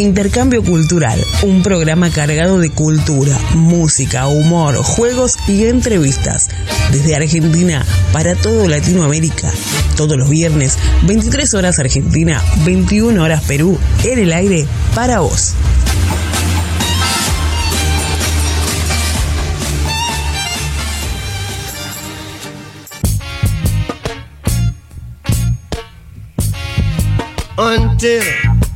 Intercambio Cultural, un programa cargado de cultura, música, humor, juegos y entrevistas. Desde Argentina para todo Latinoamérica. Todos los viernes, 23 horas Argentina, 21 horas Perú, en el aire para vos. until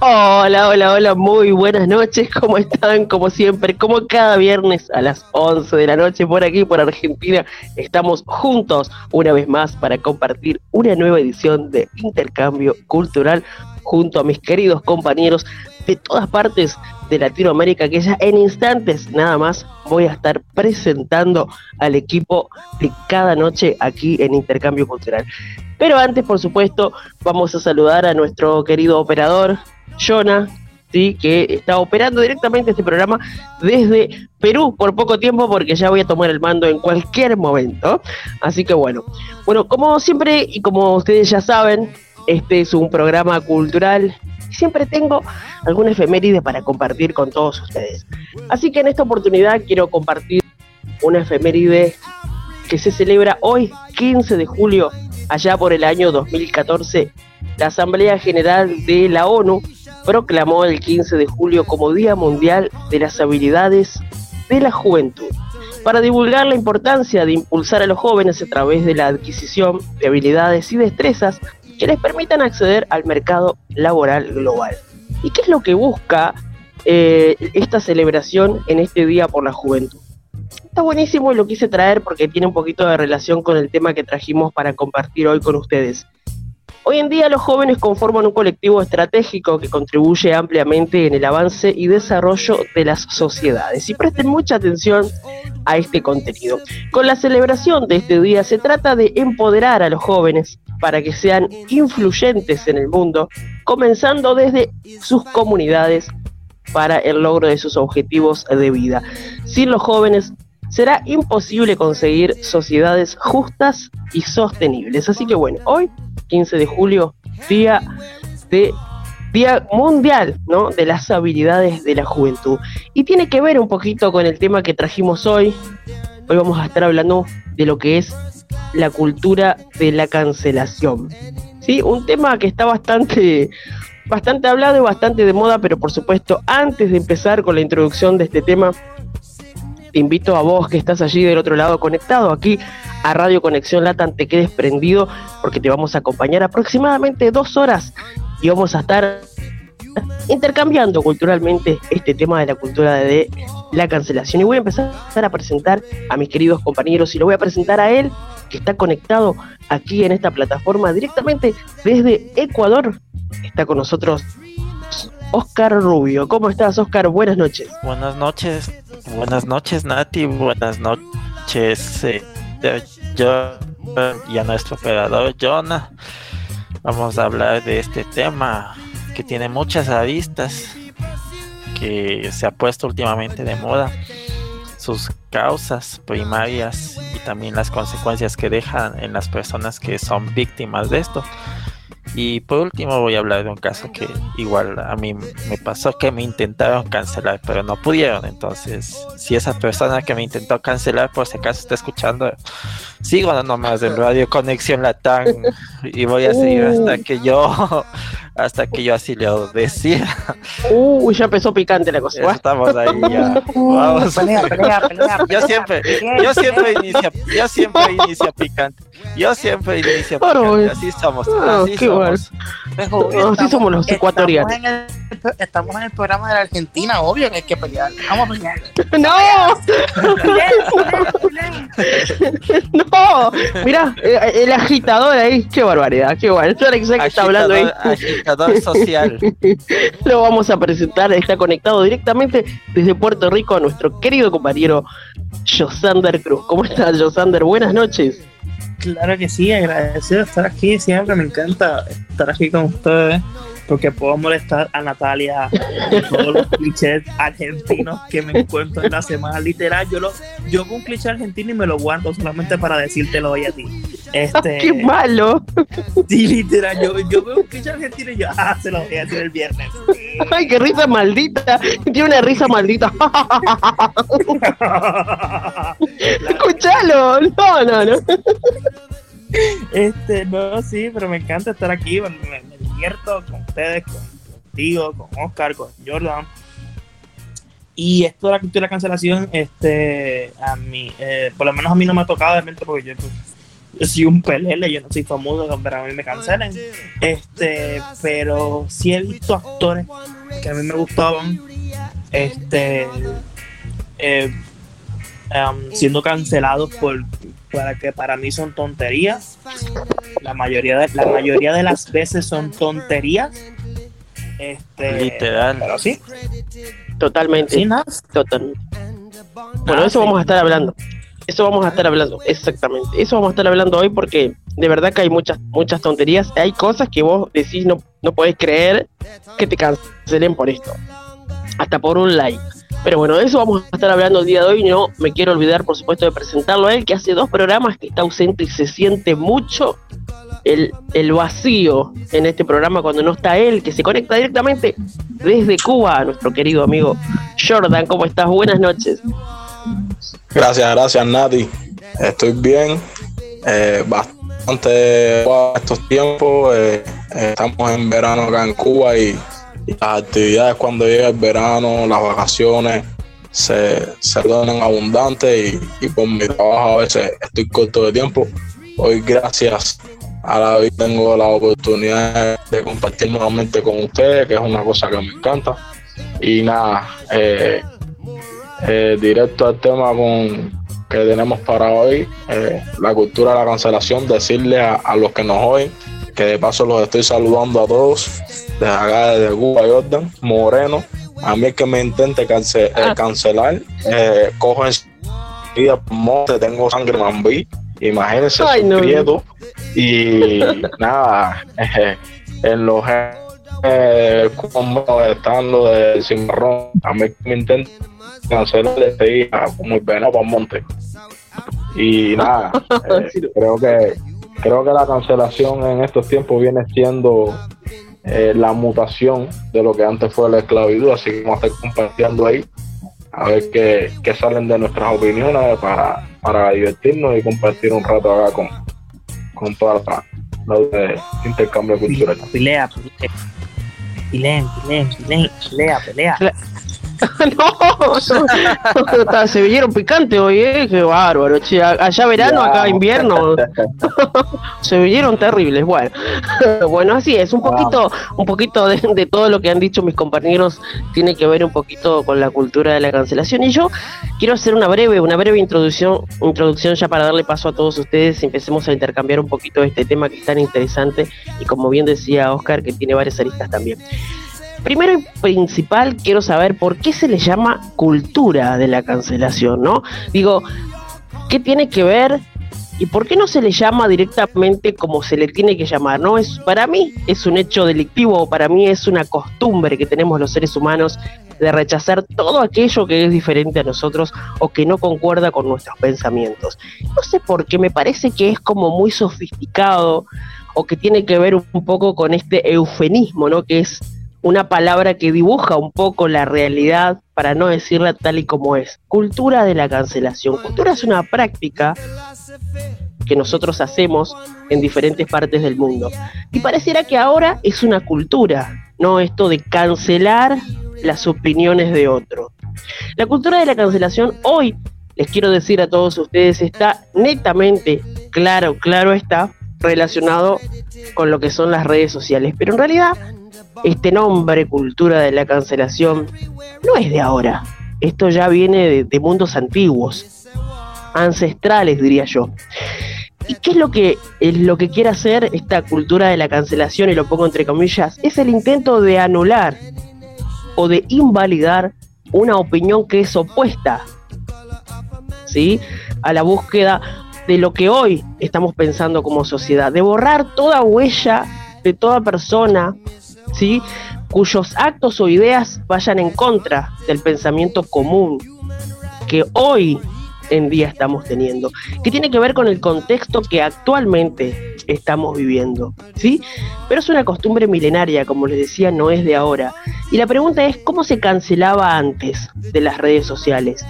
Hola, hola, hola, muy buenas noches, ¿cómo están? Como siempre, como cada viernes a las 11 de la noche por aquí, por Argentina, estamos juntos una vez más para compartir una nueva edición de Intercambio Cultural junto a mis queridos compañeros de todas partes de Latinoamérica, que ya en instantes nada más voy a estar presentando al equipo de cada noche aquí en Intercambio Cultural. Pero antes, por supuesto, vamos a saludar a nuestro querido operador, Jonah, ¿sí? que está operando directamente este programa desde Perú por poco tiempo porque ya voy a tomar el mando en cualquier momento. Así que bueno, bueno, como siempre y como ustedes ya saben, este es un programa cultural siempre tengo alguna efeméride para compartir con todos ustedes. Así que en esta oportunidad quiero compartir una efeméride que se celebra hoy, 15 de julio, allá por el año 2014. La Asamblea General de la ONU proclamó el 15 de julio como Día Mundial de las Habilidades de la Juventud, para divulgar la importancia de impulsar a los jóvenes a través de la adquisición de habilidades y destrezas que les permitan acceder al mercado laboral global. ¿Y qué es lo que busca eh, esta celebración en este Día por la Juventud? Está buenísimo y lo quise traer porque tiene un poquito de relación con el tema que trajimos para compartir hoy con ustedes. Hoy en día los jóvenes conforman un colectivo estratégico que contribuye ampliamente en el avance y desarrollo de las sociedades. Y presten mucha atención a este contenido. Con la celebración de este día se trata de empoderar a los jóvenes para que sean influyentes en el mundo, comenzando desde sus comunidades para el logro de sus objetivos de vida. Sin los jóvenes será imposible conseguir sociedades justas y sostenibles. Así que bueno, hoy 15 de julio, día de Día Mundial ¿no? de las Habilidades de la Juventud. Y tiene que ver un poquito con el tema que trajimos hoy. Hoy vamos a estar hablando de lo que es la cultura de la cancelación. ¿Sí? Un tema que está bastante, bastante hablado y bastante de moda, pero por supuesto, antes de empezar con la introducción de este tema, te invito a vos que estás allí del otro lado conectado aquí a Radio Conexión Latam, te quedes prendido porque te vamos a acompañar aproximadamente dos horas y vamos a estar intercambiando culturalmente este tema de la cultura de la cancelación. Y voy a empezar a presentar a mis queridos compañeros y lo voy a presentar a él, que está conectado aquí en esta plataforma directamente desde Ecuador. Está con nosotros Oscar Rubio. ¿Cómo estás, Oscar? Buenas noches. Buenas noches, buenas noches, Nati. Buenas noches, eh, yo y a nuestro operador Jonah. Vamos a hablar de este tema que tiene muchas aristas, que se ha puesto últimamente de moda, sus causas primarias y también las consecuencias que dejan en las personas que son víctimas de esto. Y por último voy a hablar de un caso que igual a mí me pasó que me intentaron cancelar, pero no pudieron. Entonces, si esa persona que me intentó cancelar por si acaso está escuchando, sigo nomás en Radio Conexión Latam y voy a seguir hasta que yo hasta que yo así le decía. Uy, ya empezó picante la cosa. estamos ahí ya. Vamos. Pelea, pelea, pelea, yo siempre, yo siempre inicia, yo siempre inicia picante. Yo siempre inicio picante. Así somos. Oh, así somos. así somos los ecuatorianos. Estamos en, el, programa de la Argentina, obvio que hay que pelear. Vamos a pelear. ¡No! ¡No! Mira, el agitador ahí, qué barbaridad, qué bueno. Yo que está hablando ahí. Comunicador social. Lo vamos a presentar, está conectado directamente desde Puerto Rico a nuestro querido compañero Josander Cruz. ¿Cómo estás, Josander? Buenas noches. Claro que sí, agradecido de estar aquí siempre, me encanta estar aquí con ustedes porque puedo molestar a Natalia con todos los clichés argentinos que me encuentro en la semana. Literal, yo lo, yo veo un cliché argentino y me lo guardo solamente para decírtelo hoy a ti. Este, ¡Qué malo! Sí, literal, yo, yo veo un cliché argentino y yo, ah, se lo voy a decir el viernes. ¡Ay, qué risa maldita! Tiene una risa maldita. Escuchalo. No, no, no. Este, no, sí, pero me encanta estar aquí, me, me con ustedes, contigo, con Oscar, con Jordan. Y esto de la cultura de cancelación, este, a mí, eh, por lo menos a mí no me ha tocado realmente porque yo, pues, yo soy un pelele, yo no soy famoso, pero a mí me cancelen. Este, pero sí he visto actores que a mí me gustaban, este, eh, um, siendo cancelados por para que para mí son tonterías. La mayoría de, la mayoría de las veces son tonterías. Este, Literal. Pero sí, Totalmente. sí, nada. Totalmente. Bueno, eso vamos a estar hablando. Eso vamos a estar hablando, exactamente. Eso vamos a estar hablando hoy porque de verdad que hay muchas, muchas tonterías. Hay cosas que vos decís no, no podés creer que te cancelen por esto. Hasta por un like. Pero bueno, de eso vamos a estar hablando el día de hoy. No me quiero olvidar, por supuesto, de presentarlo a él, que hace dos programas que está ausente y se siente mucho el, el vacío en este programa cuando no está él, que se conecta directamente desde Cuba a nuestro querido amigo Jordan. ¿Cómo estás? Buenas noches. Gracias, gracias Nati. Estoy bien. Eh, bastante estos tiempos. eh, estamos en verano acá en Cuba y las actividades cuando llega el verano, las vacaciones, se, se tornan abundantes y, y por mi trabajo a veces estoy corto de tiempo. Hoy gracias a la vida tengo la oportunidad de compartir nuevamente con ustedes, que es una cosa que me encanta. Y nada, eh, eh, directo al tema con, que tenemos para hoy, eh, la cultura de la cancelación, decirle a, a los que nos oyen, que de paso los estoy saludando a todos, desde acá desde Cuba, Jordan, Moreno, a mí el que me intente cance- eh, Ah. cancelar, eh, cojo enseguida monte, tengo sangre mambí, imagínense, Ay, no. prieto, y nada, eh, en los eh, como están los de Cimarrón, a mí me intenta cancelar este día como el veneno para monte. Y nada, eh, creo que creo que la cancelación en estos tiempos viene siendo eh, la mutación de lo que antes fue la esclavitud, así que vamos a estar compartiendo ahí a ver qué, qué salen de nuestras opiniones para, para divertirnos y compartir un rato acá con, con toda la, la de intercambio cultural. Pelea, pelea. Pilen, pilen, pelea, pelea. no, no, se vinieron picante hoy, ¿eh? Qué bárbaro. che. Allá verano, Ya. acá invierno. se vinieron terribles. Bueno, bueno, así es. Un poquito, un poquito de, de todo lo que han dicho mis compañeros tiene que ver un poquito con la cultura de la cancelación. Y yo quiero hacer una breve, una breve introducción, introducción ya para darle paso a todos ustedes y empecemos a intercambiar un poquito este tema que es tan interesante y como bien decía Oscar, que tiene varias aristas también. Primero y principal, quiero saber por qué se le llama cultura de la cancelación, ¿no? Digo, ¿qué tiene que ver y por qué no se le llama directamente como se le tiene que llamar? No es para mí es un hecho delictivo, para mí es una costumbre que tenemos los seres humanos de rechazar todo aquello que es diferente a nosotros o que no concuerda con nuestros pensamientos. No sé por qué, me parece que es como muy sofisticado o que tiene que ver un poco con este eufemismo, ¿no? Que es una palabra que dibuja un poco la realidad, para no decirla tal y como es. Cultura de la cancelación. Cultura es una práctica que nosotros hacemos en diferentes partes del mundo. Y pareciera que ahora es una cultura, no esto de cancelar las opiniones de otro. La cultura de la cancelación hoy, les quiero decir a todos ustedes, está netamente, claro, claro está, relacionado con lo que son las redes sociales. Pero en realidad, este nombre, cultura de la cancelación, no es de ahora. Esto ya viene de, mundos antiguos, ancestrales, diría yo. ¿Y qué es lo que, es lo que quiere hacer esta cultura de la cancelación, y lo pongo entre comillas? Es el intento de anular o de invalidar una opinión que es opuesta ¿sí? a la búsqueda de lo que hoy estamos pensando como sociedad, de borrar toda huella de toda persona, ¿sí? cuyos actos o ideas vayan en contra del pensamiento común que hoy en día estamos teniendo, que tiene que ver con el contexto que actualmente estamos viviendo, ¿sí? Pero es una costumbre milenaria, como les decía, no es de ahora. Y la pregunta es, ¿cómo se cancelaba antes de las redes sociales?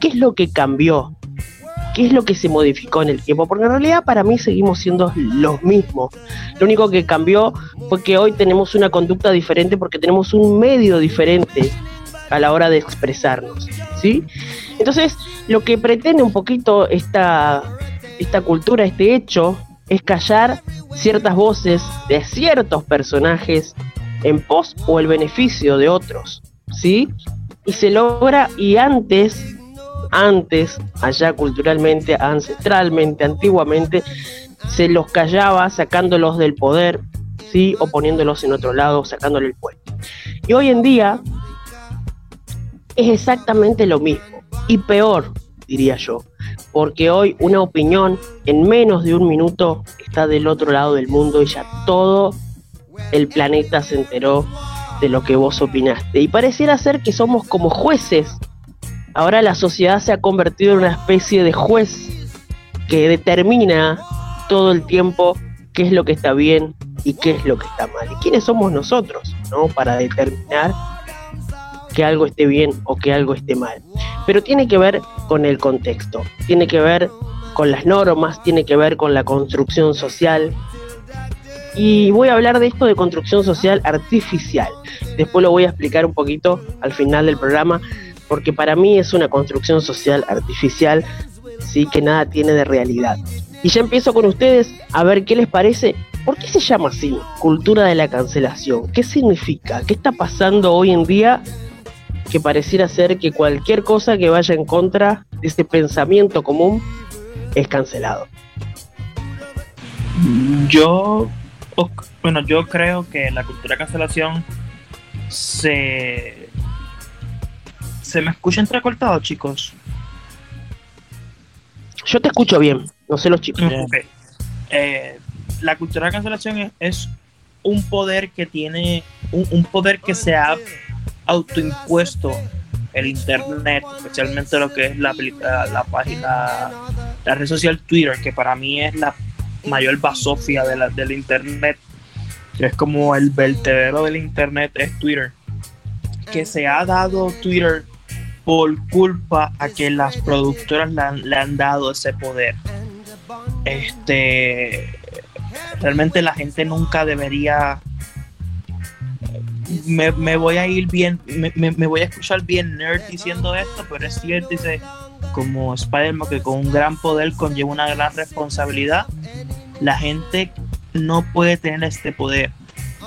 ¿Qué es lo que cambió? ¿Qué es lo que se modificó en el tiempo? Porque en realidad para mí seguimos siendo los mismos. Lo único que cambió fue que hoy tenemos una conducta diferente porque tenemos un medio diferente a la hora de expresarnos, ¿sí? Entonces, lo que pretende un poquito esta, esta cultura, este hecho, es callar ciertas voces de ciertos personajes en pos o el beneficio de otros, ¿sí? Y se logra, y antes, antes, allá culturalmente, ancestralmente, antiguamente, se los callaba sacándolos del poder, ¿sí? O poniéndolos en otro lado, sacándole el puesto. Y hoy en día es exactamente lo mismo, y peor, diría yo, porque hoy una opinión en menos de un minuto está del otro lado del mundo y ya todo el planeta se enteró de lo que vos opinaste. Y pareciera ser que somos como jueces. Ahora la sociedad se ha convertido en una especie de juez que determina todo el tiempo qué es lo que está bien y qué es lo que está mal. ¿Y quiénes somos nosotros, no? Para determinar que algo esté bien o que algo esté mal. Pero tiene que ver con el contexto, tiene que ver con las normas, tiene que ver con la construcción social. Y voy a hablar de esto de construcción social artificial. Después lo voy a explicar un poquito al final del programa, porque para mí es una construcción social artificial, sí que nada tiene de realidad. Y ya empiezo con ustedes a ver qué les parece. ¿Por qué se llama así? Cultura de la cancelación. ¿Qué significa? ¿Qué está pasando hoy en día que pareciera ser que cualquier cosa que vaya en contra de este pensamiento común es cancelado. Yo, bueno, yo creo que la cultura de cancelación se... ¿Se me escucha entrecortado, chicos? Yo te escucho bien, no sé los chicos. Eh, la cultura de cancelación es, un poder que tiene, un, un poder que se ha autoimpuesto el internet, especialmente lo que es la, la, página, la red social Twitter, que para mí es la mayor basofia de la, del internet, que es como el vertedero del internet, es Twitter, que se ha dado Twitter por culpa a que las productoras le han, dado ese poder. Este, realmente la gente nunca debería me, voy a ir bien, me, voy a escuchar bien nerd diciendo esto, pero es cierto, dice, como Spider-Man, que con un gran poder conlleva una gran responsabilidad, la gente no puede tener este poder,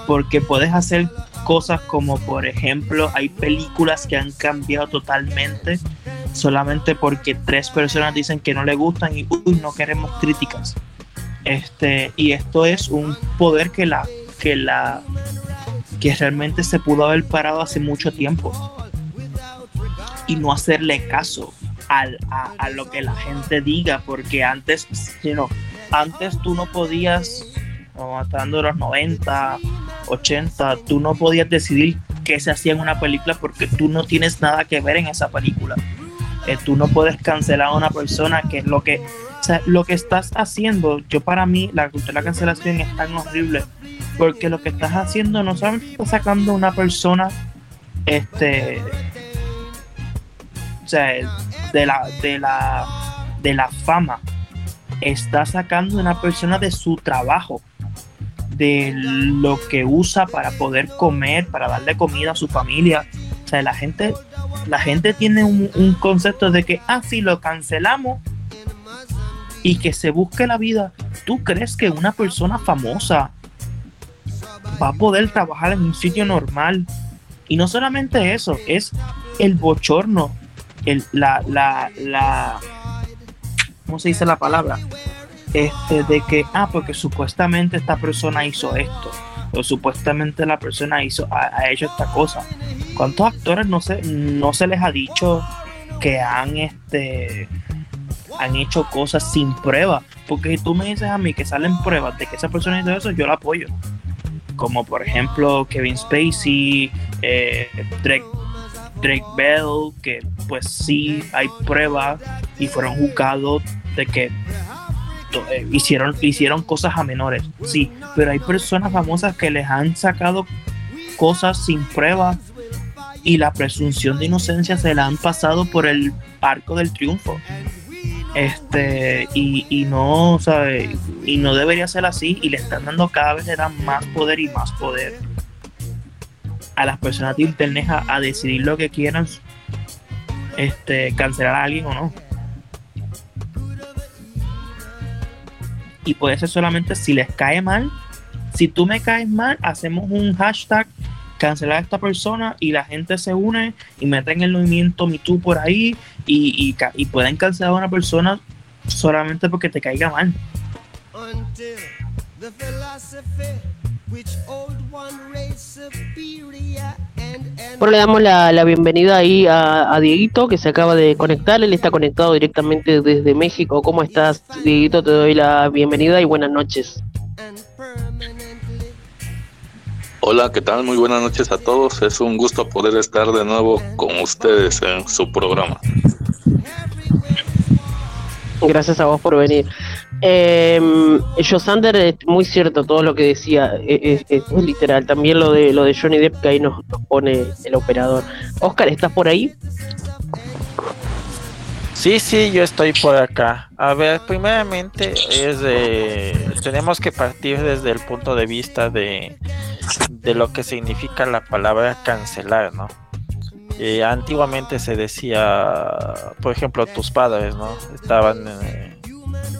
porque puedes hacer cosas como, por ejemplo, hay películas que han cambiado totalmente solamente porque tres personas dicen que no le gustan y uy, no queremos críticas. Este, y esto es un poder que la, que la que realmente se pudo haber parado hace mucho tiempo y no hacerle caso al, a, lo que la gente diga, porque antes, antes tú no podías, matando los 90, 80, tú no podías decidir qué se hacía en una película porque tú no tienes nada que ver en esa película. Eh, tú no puedes cancelar a una persona que es lo que, o sea, lo que estás haciendo, yo para mí la cultura de la cancelación es tan horrible porque lo que estás haciendo no solamente estás sacando a una persona este o sea de la de la de la fama está sacando a una persona de su trabajo de lo que usa para poder comer para darle comida a su familia o sea la gente la gente tiene un, concepto de que ah si lo cancelamos y que se busque la vida tú crees que una persona famosa va a poder trabajar en un sitio normal. Y no solamente eso, es el bochorno, el, la, la, la, ¿cómo se dice la palabra? este, de que, ah, porque supuestamente esta persona hizo esto, o supuestamente la persona hizo, ha, hecho esta cosa. ¿Cuántos actores no se, no se les ha dicho que han, este, han hecho cosas sin prueba? Porque si tú me dices a mí que salen pruebas de que esa persona hizo eso, yo la apoyo. Como por ejemplo Kevin Spacey, eh, Drake, Drake Bell, que pues sí hay pruebas y fueron juzgados de que eh, hicieron, hicieron cosas a menores, sí, pero hay personas famosas que les han sacado cosas sin prueba y la presunción de inocencia se la han pasado por el arco del triunfo. Este, y, y no, ¿sabe? Y no debería ser así, y le están dando cada vez le dan más poder y más poder a las personas de internet a, decidir lo que quieran, este, cancelar a alguien o no. y puede ser solamente si les cae mal. Si tú me caes mal, hacemos un hashtag cancelar a esta persona y la gente se une y meten el movimiento MeToo por ahí y, y, pueden cancelar a una persona solamente porque te caiga mal. Bueno, le damos la, bienvenida ahí a, Dieguito que se acaba de conectar. Él está conectado directamente desde México. ¿Cómo estás, Dieguito? Te doy la bienvenida y buenas noches. Hola, ¿qué tal? Muy buenas noches a todos. Es un gusto poder estar de nuevo con ustedes en su programa. Gracias a vos por venir. Eh, Josander es muy cierto todo lo que decía, e, e, es, literal. También lo de lo de Johnny Depp que ahí nos, pone el operador. Oscar, ¿estás por ahí? Sí, sí, yo estoy por acá. A ver, primeramente es tenemos que partir desde el punto de vista de, de lo que significa la palabra cancelar, ¿no? Eh, antiguamente se decía, por ejemplo, tus padres, ¿no? Estaban eh,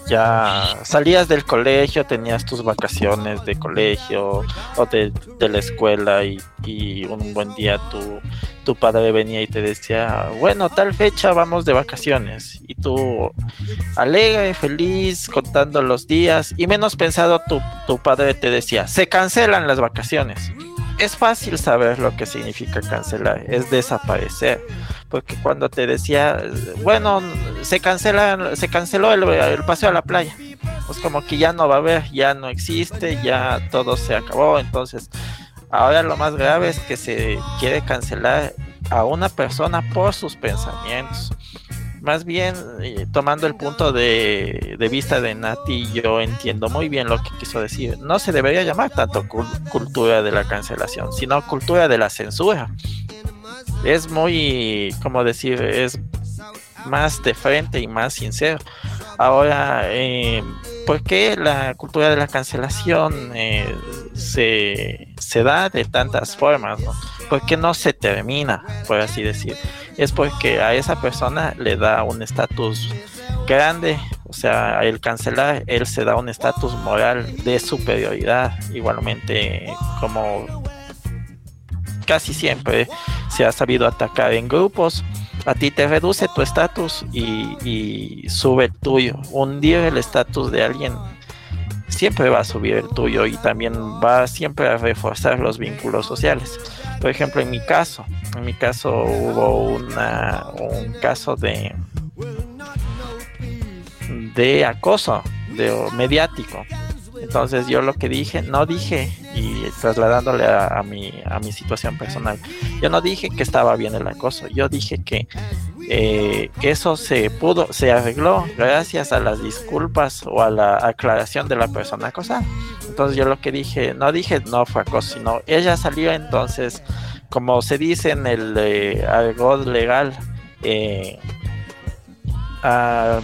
ya salías del colegio, tenías tus vacaciones de colegio o de, la escuela y, un buen día tu, tu padre venía y te decía, bueno, tal fecha vamos de vacaciones. Y tú alegre, feliz, contando los días y menos pensado tu, tu padre te decía, se cancelan las vacaciones es fácil saber lo que significa cancelar, es desaparecer. Porque cuando te decía, bueno, se cancela, se canceló el, paseo a la playa, pues como que ya no va a haber, ya no existe, ya todo se acabó. Entonces, ahora lo más grave es que se quiere cancelar a una persona por sus pensamientos más bien eh, tomando el punto de, vista de Nati, yo entiendo muy bien lo que quiso decir. No se debería llamar tanto cultura de la cancelación, sino cultura de la censura. Es muy, como decir, es más de frente y más sincero. Ahora, eh, ¿por qué la cultura de la cancelación eh, se, se, da de tantas formas? ¿no? ¿Por qué no se termina, por así decir? es porque a esa persona le da un estatus grande, o sea, el cancelar, él se da un estatus moral de superioridad, igualmente como casi siempre se ha sabido atacar en grupos, a ti te reduce tu estatus y, sube el tuyo. Hundir el estatus de alguien siempre va a subir el tuyo y también va siempre a reforzar los vínculos sociales. Por ejemplo, en mi caso, en mi caso hubo una, un caso de de acoso de, mediático. Entonces yo lo que dije, no dije, y trasladándole a, mi, a mi situación personal, yo no dije que estaba bien el acoso, yo dije que eh, eso se pudo, se arregló gracias a las disculpas o a la aclaración de la persona acosada. Entonces yo lo que dije, no dije no fue acoso, sino ella salió entonces, como se dice en el eh, algo legal, eh, a,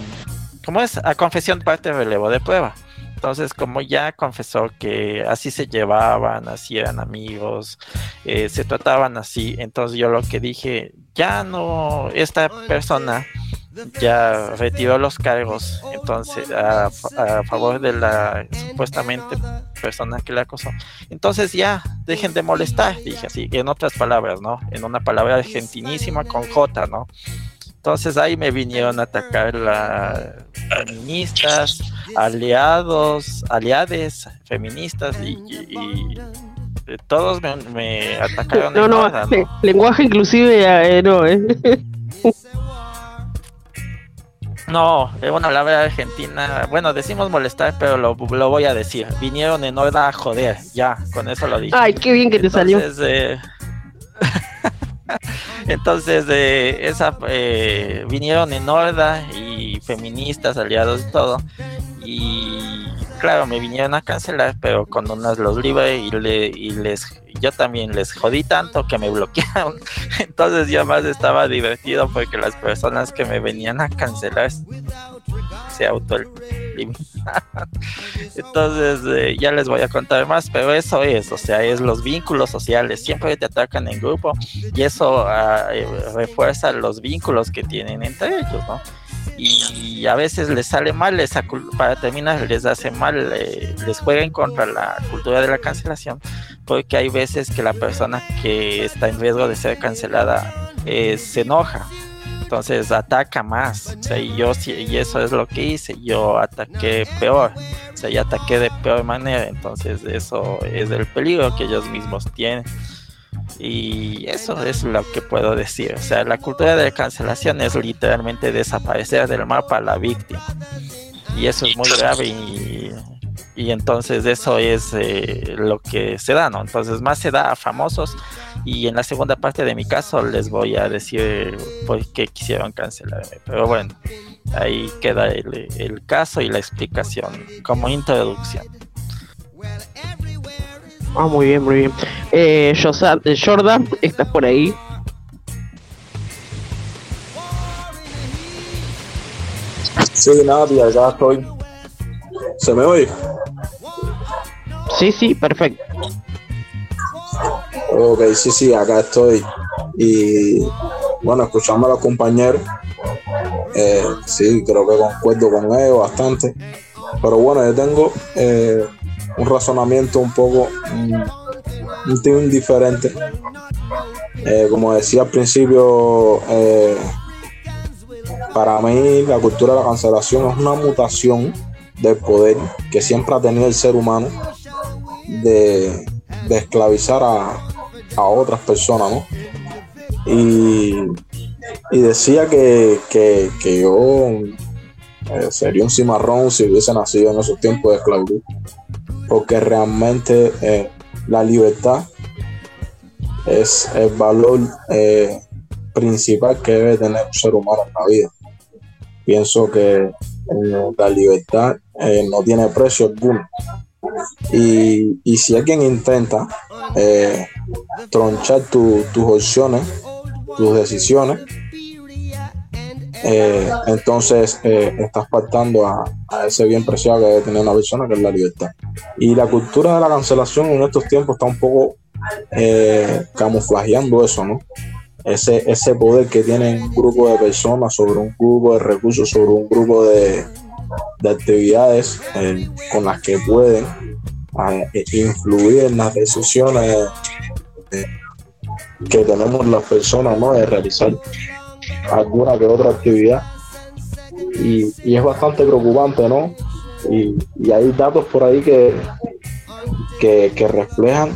¿cómo es? A confesión parte relevo de prueba. Entonces, como ya confesó que así se llevaban, así eran amigos, eh, se trataban así, entonces yo lo que dije, ya no, esta persona ya retiró los cargos, entonces a, favor de la supuestamente persona que la acosó. Entonces ya dejen de molestar, dije así, en otras palabras, ¿no? En una palabra argentinísima con J, ¿no? Entonces ahí me vinieron a atacar las feministas, aliados, aliades feministas y, y- y todos me, me atacaron. No, en no, nada, lenguaje inclusive eh, no, ¿eh? No, bueno, la verdad Argentina, bueno, decimos molestar, pero lo, lo voy a decir. Vinieron en horda a joder, ya, con eso lo dije. Ay, qué bien que te salió. Eh, entonces eh, esa, vinieron en horda y feministas, aliados y todo. Y claro, me vinieron a cancelar, pero con unas los libre y, le, y les yo también les jodí tanto que me bloquearon. Entonces ya más estaba divertido porque las personas que me venían a cancelar se auto entonces eh, ya les voy a contar más, pero eso es, o sea, es los vínculos sociales, siempre te atacan en grupo y eso ah, eh, refuerza los vínculos que tienen entre ellos, ¿no? Y a veces les sale mal, cul- para terminar, les hace mal, eh, les juega en contra la cultura de la cancelación, porque hay veces que la persona que está en riesgo de ser cancelada eh, se enoja, entonces ataca más. O sea, y yo y eso es lo que hice. Yo ataqué peor. O sea, yo ataqué de peor manera. Entonces, eso es el peligro que ellos mismos tienen. Y eso es lo que puedo decir. O sea, la cultura de cancelación es literalmente desaparecer del mapa a la víctima. Y eso es muy grave y, y entonces eso es eh, lo que se da, ¿no? Entonces más se da a famosos y en la segunda parte de mi caso les voy a decir por qué quisieron cancelarme. Pero bueno, ahí queda el, el caso y la explicación como introducción. Ah, muy bien, muy bien. Eh, eh, Jordan, ¿estás por ahí? Sí, Nati, acá estoy. ¿Se me oye? Sí, sí, perfecto. Ok, sí, sí, acá estoy. Y bueno, escuchando a los compañeros, eh, sí, creo que concuerdo con ellos bastante. Pero bueno, yo tengo eh, un razonamiento un poco, mm, un tin diferente. Eh, como decía al principio, para mí la cultura de la cancelación es una mutación del poder que siempre ha tenido el ser humano de, de esclavizar a, a otras personas, ¿no? Y, y decía que, que, que yo eh, sería un cimarrón si hubiese nacido en esos tiempos de esclavitud, porque realmente eh, la libertad es el valor eh, principal que debe tener un ser humano en la vida. Pienso que la libertad no tiene precio alguno. Y, y si alguien intenta eh, tronchar tu- tus opciones, tus decisiones, eh, entonces eh, estás faltando a, ese bien preciado que debe tener una persona, que es la libertad. Y la cultura de la cancelación en estos tiempos está un poco eh, camuflajeando eso, ¿no? Ese, ese poder que tiene un grupo de personas sobre un grupo de recursos, sobre un grupo de, de actividades eh, con las que pueden eh, influir en las decisiones eh, que tenemos las personas, ¿no? De realizar alguna que otra actividad. Y, y es bastante preocupante, ¿no? Y, y hay datos por ahí que, que, reflejan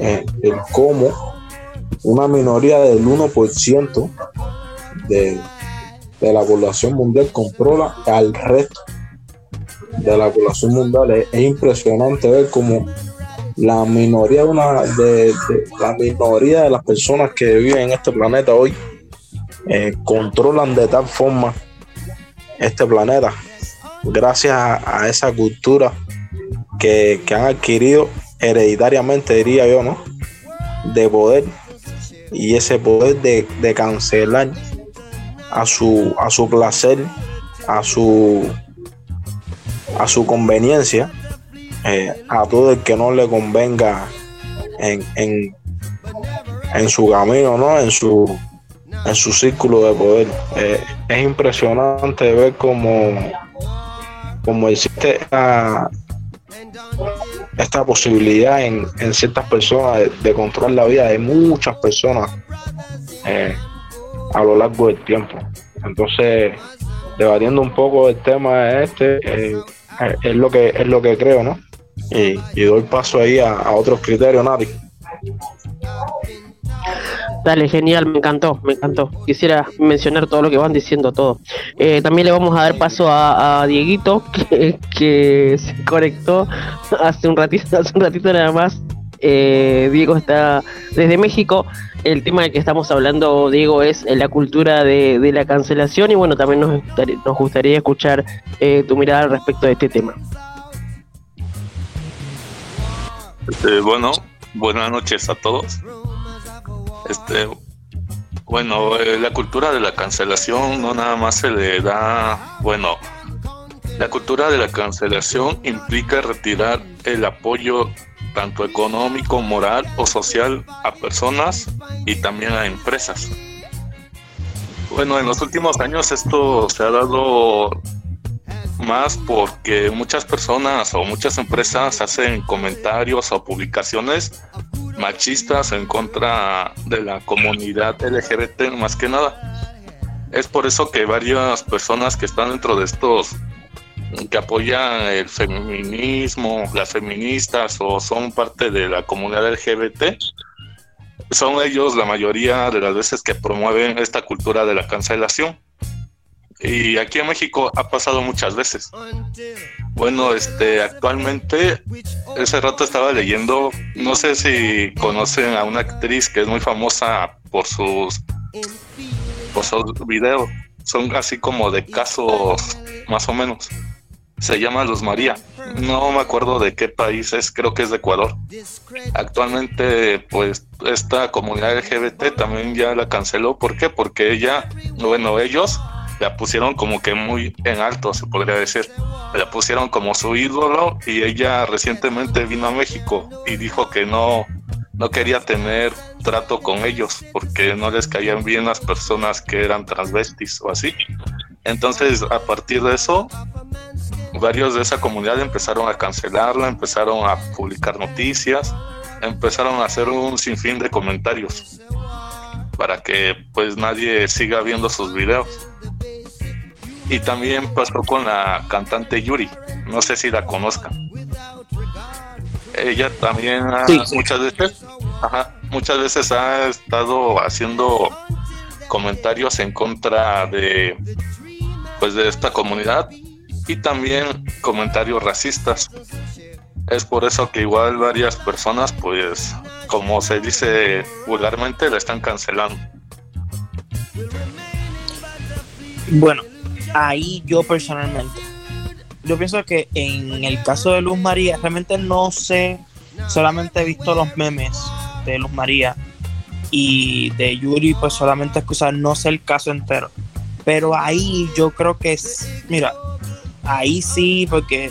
el cómo una minoría del 1% de, de la población mundial controla al resto de la población mundial. Es, es impresionante ver cómo la minoría de una de- la minoría de las personas que viven en este planeta hoy eh, controlan de tal forma este planeta gracias a, a esa cultura que, que han adquirido hereditariamente diría yo no de poder y ese poder de, de cancelar a su a su placer a su a su conveniencia eh, a todo el que no le convenga en, en, en su camino, ¿no? En su, en su círculo de poder. Eh, es impresionante ver cómo, cómo existe esta, esta posibilidad en, en ciertas personas de, controlar la vida de muchas personas eh, a lo largo del tiempo. Entonces, debatiendo un poco el tema este, eh, es lo que es lo que creo, ¿no? Y, y doy paso ahí a, a otros criterios, Nati. Dale, genial, me encantó, me encantó. Quisiera mencionar todo lo que van diciendo todo. Eh, también le vamos a dar paso a, a Dieguito, que, que se conectó hace un ratito, hace un ratito nada más. Eh, Diego está desde México. El tema que estamos hablando, Diego, es la cultura de, la cancelación y bueno, también nos gustaría, escuchar eh, tu mirada respecto de este tema. Este, bueno, buenas noches a todos. Este, bueno, eh, la cultura de la cancelación no nada más se le da, bueno, la cultura de la cancelación implica retirar el apoyo tanto económico, moral o social a personas y también a empresas. Bueno, en los últimos años esto se ha dado más porque muchas personas o muchas empresas hacen comentarios o publicaciones machistas en contra de la comunidad LGBT más que nada. Es por eso que varias personas que están dentro de estos que apoyan el feminismo, las feministas o son parte de la comunidad LGBT, son ellos la mayoría de las veces que promueven esta cultura de la cancelación. Y aquí en México ha pasado muchas veces. Bueno, este, actualmente, ese rato estaba leyendo, no sé si conocen a una actriz que es muy famosa por sus, por sus videos. Son así como de casos, más o menos. Se llama Luz María. No me acuerdo de qué país es, creo que es de Ecuador. Actualmente, pues, esta comunidad LGBT también ya la canceló. ¿Por qué? Porque ella, bueno, ellos la pusieron como que muy en alto, se podría decir. La pusieron como su ídolo y ella recientemente vino a México y dijo que no, no quería tener trato con ellos porque no les caían bien las personas que eran transvestis o así. Entonces, a partir de eso, varios de esa comunidad empezaron a cancelarla, empezaron a publicar noticias, empezaron a hacer un sinfín de comentarios para que pues nadie siga viendo sus videos. Y también pasó con la cantante Yuri, no sé si la conozcan. Ella también ha- Sí, sí. muchas veces, ajá, muchas veces ha estado haciendo comentarios en contra de pues de esta comunidad y también comentarios racistas. Es por eso que igual varias personas, pues, como se dice vulgarmente, la están cancelando. Bueno, ahí yo personalmente, yo pienso que en el caso de Luz María, realmente no sé, solamente he visto los memes de Luz María y de Yuri, pues solamente excusar, no sé el caso entero. Pero ahí yo creo que es, mira, ahí sí, porque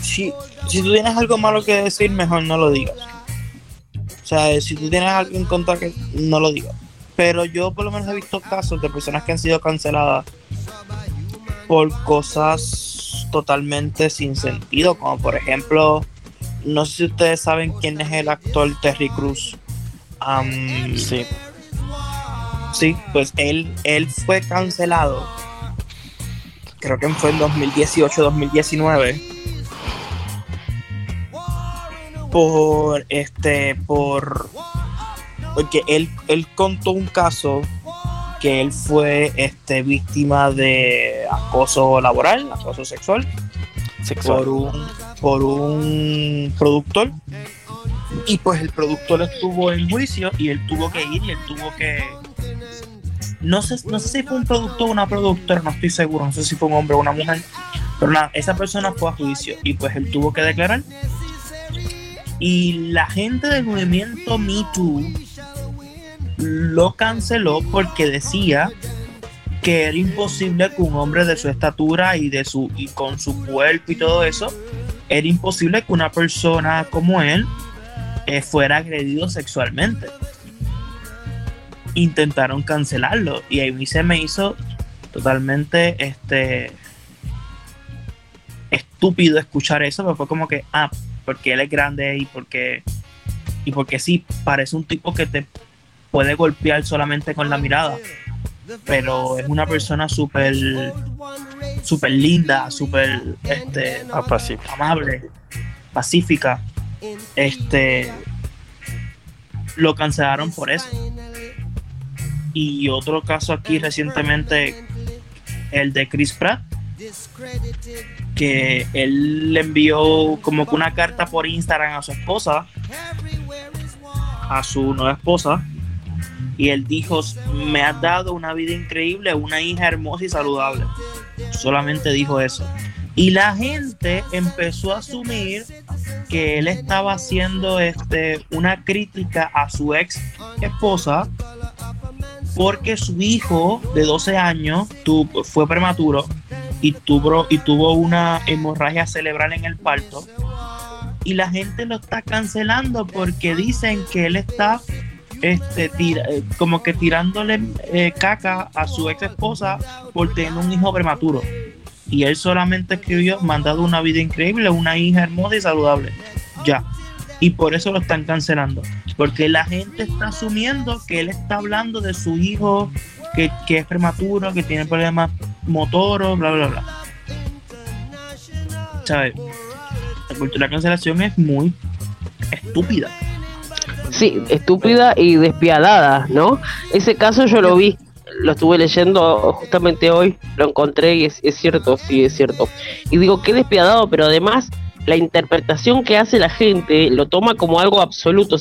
si, si tú tienes algo malo que decir, mejor no lo digas. O sea, si tú tienes algo en contra, que no lo digas. Pero yo por lo menos he visto casos de personas que han sido canceladas por cosas totalmente sin sentido, como por ejemplo, no sé si ustedes saben quién es el actor Terry Cruz. Sí, Sí, pues él, él fue cancelado. Creo que fue en 2018-2019. Por este, por. Porque él, él contó un caso que él fue este, víctima de acoso laboral, acoso sexual, sexual. por un, por un productor. Y pues el productor estuvo en juicio y él tuvo que ir y él tuvo que. No sé, no sé si fue un productor o una productora, no estoy seguro, no sé si fue un hombre o una mujer. Pero nada, esa persona fue a juicio y pues él tuvo que declarar. Y la gente del movimiento Me Too lo canceló porque decía que era imposible que un hombre de su estatura y de su y con su cuerpo y todo eso era imposible que una persona como él eh, fuera agredido sexualmente intentaron cancelarlo y a mí se me hizo totalmente este estúpido escuchar eso pero fue como que ah porque él es grande y porque y porque sí parece un tipo que te puede golpear solamente con la mirada pero es una persona súper súper linda, súper este, Ah, pacífico. amable, pacífica. Este lo cancelaron por eso. Y otro caso aquí recientemente, el de Chris Pratt, que él le envió como que una carta por Instagram a su esposa, a su nueva esposa, y él dijo, me has dado una vida increíble, una hija hermosa y saludable. Solamente dijo eso. Y la gente empezó a asumir que él estaba haciendo este, una crítica a su ex esposa porque su hijo de 12 años fue prematuro y tuvo, y tuvo una hemorragia cerebral en el parto. Y la gente lo está cancelando porque dicen que él está este, eh, como que tirándole eh, caca a su ex esposa por tener un hijo prematuro. Y él solamente escribió, mandado una vida increíble, una hija hermosa y saludable. Ya. Y por eso lo están cancelando. Porque la gente está asumiendo que él está hablando de su hijo que, que es prematuro, que tiene problemas motoros, bla, bla, bla. ¿Sabes? La cancelación es muy estúpida. Sí, estúpida y despiadada, ¿no? Ese caso yo lo vi, lo estuve leyendo justamente hoy, lo encontré y es, es cierto, sí, es cierto. Y digo, qué despiadado, pero además la interpretación que hace la gente lo toma como algo absoluto.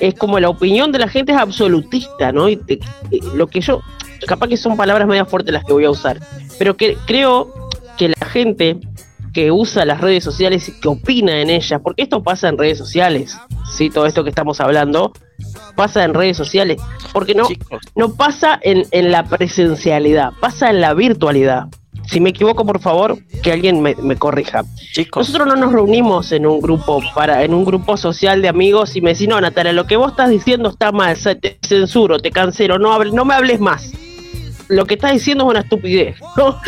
Es como la opinión de la gente es absolutista, ¿no? Y te- eh, lo que yo, capaz que son palabras medio fuertes las que voy a usar, pero que creo que la gente que usa las redes sociales y que opina en ellas, porque esto pasa en redes sociales, sí, todo esto que estamos hablando pasa en redes sociales, porque no, Chicos, no pasa en, en la presencialidad, pasa en la virtualidad. Si me equivoco, por favor, que alguien me, me corrija. chicos, Nosotros no nos reunimos en un grupo para en un grupo social de amigos y me decís, no, Natalia, lo que vos estás diciendo está mal, te censuro, te cancelo, no, hable- no me hables más. Lo que estás diciendo es una estupidez, ¿no?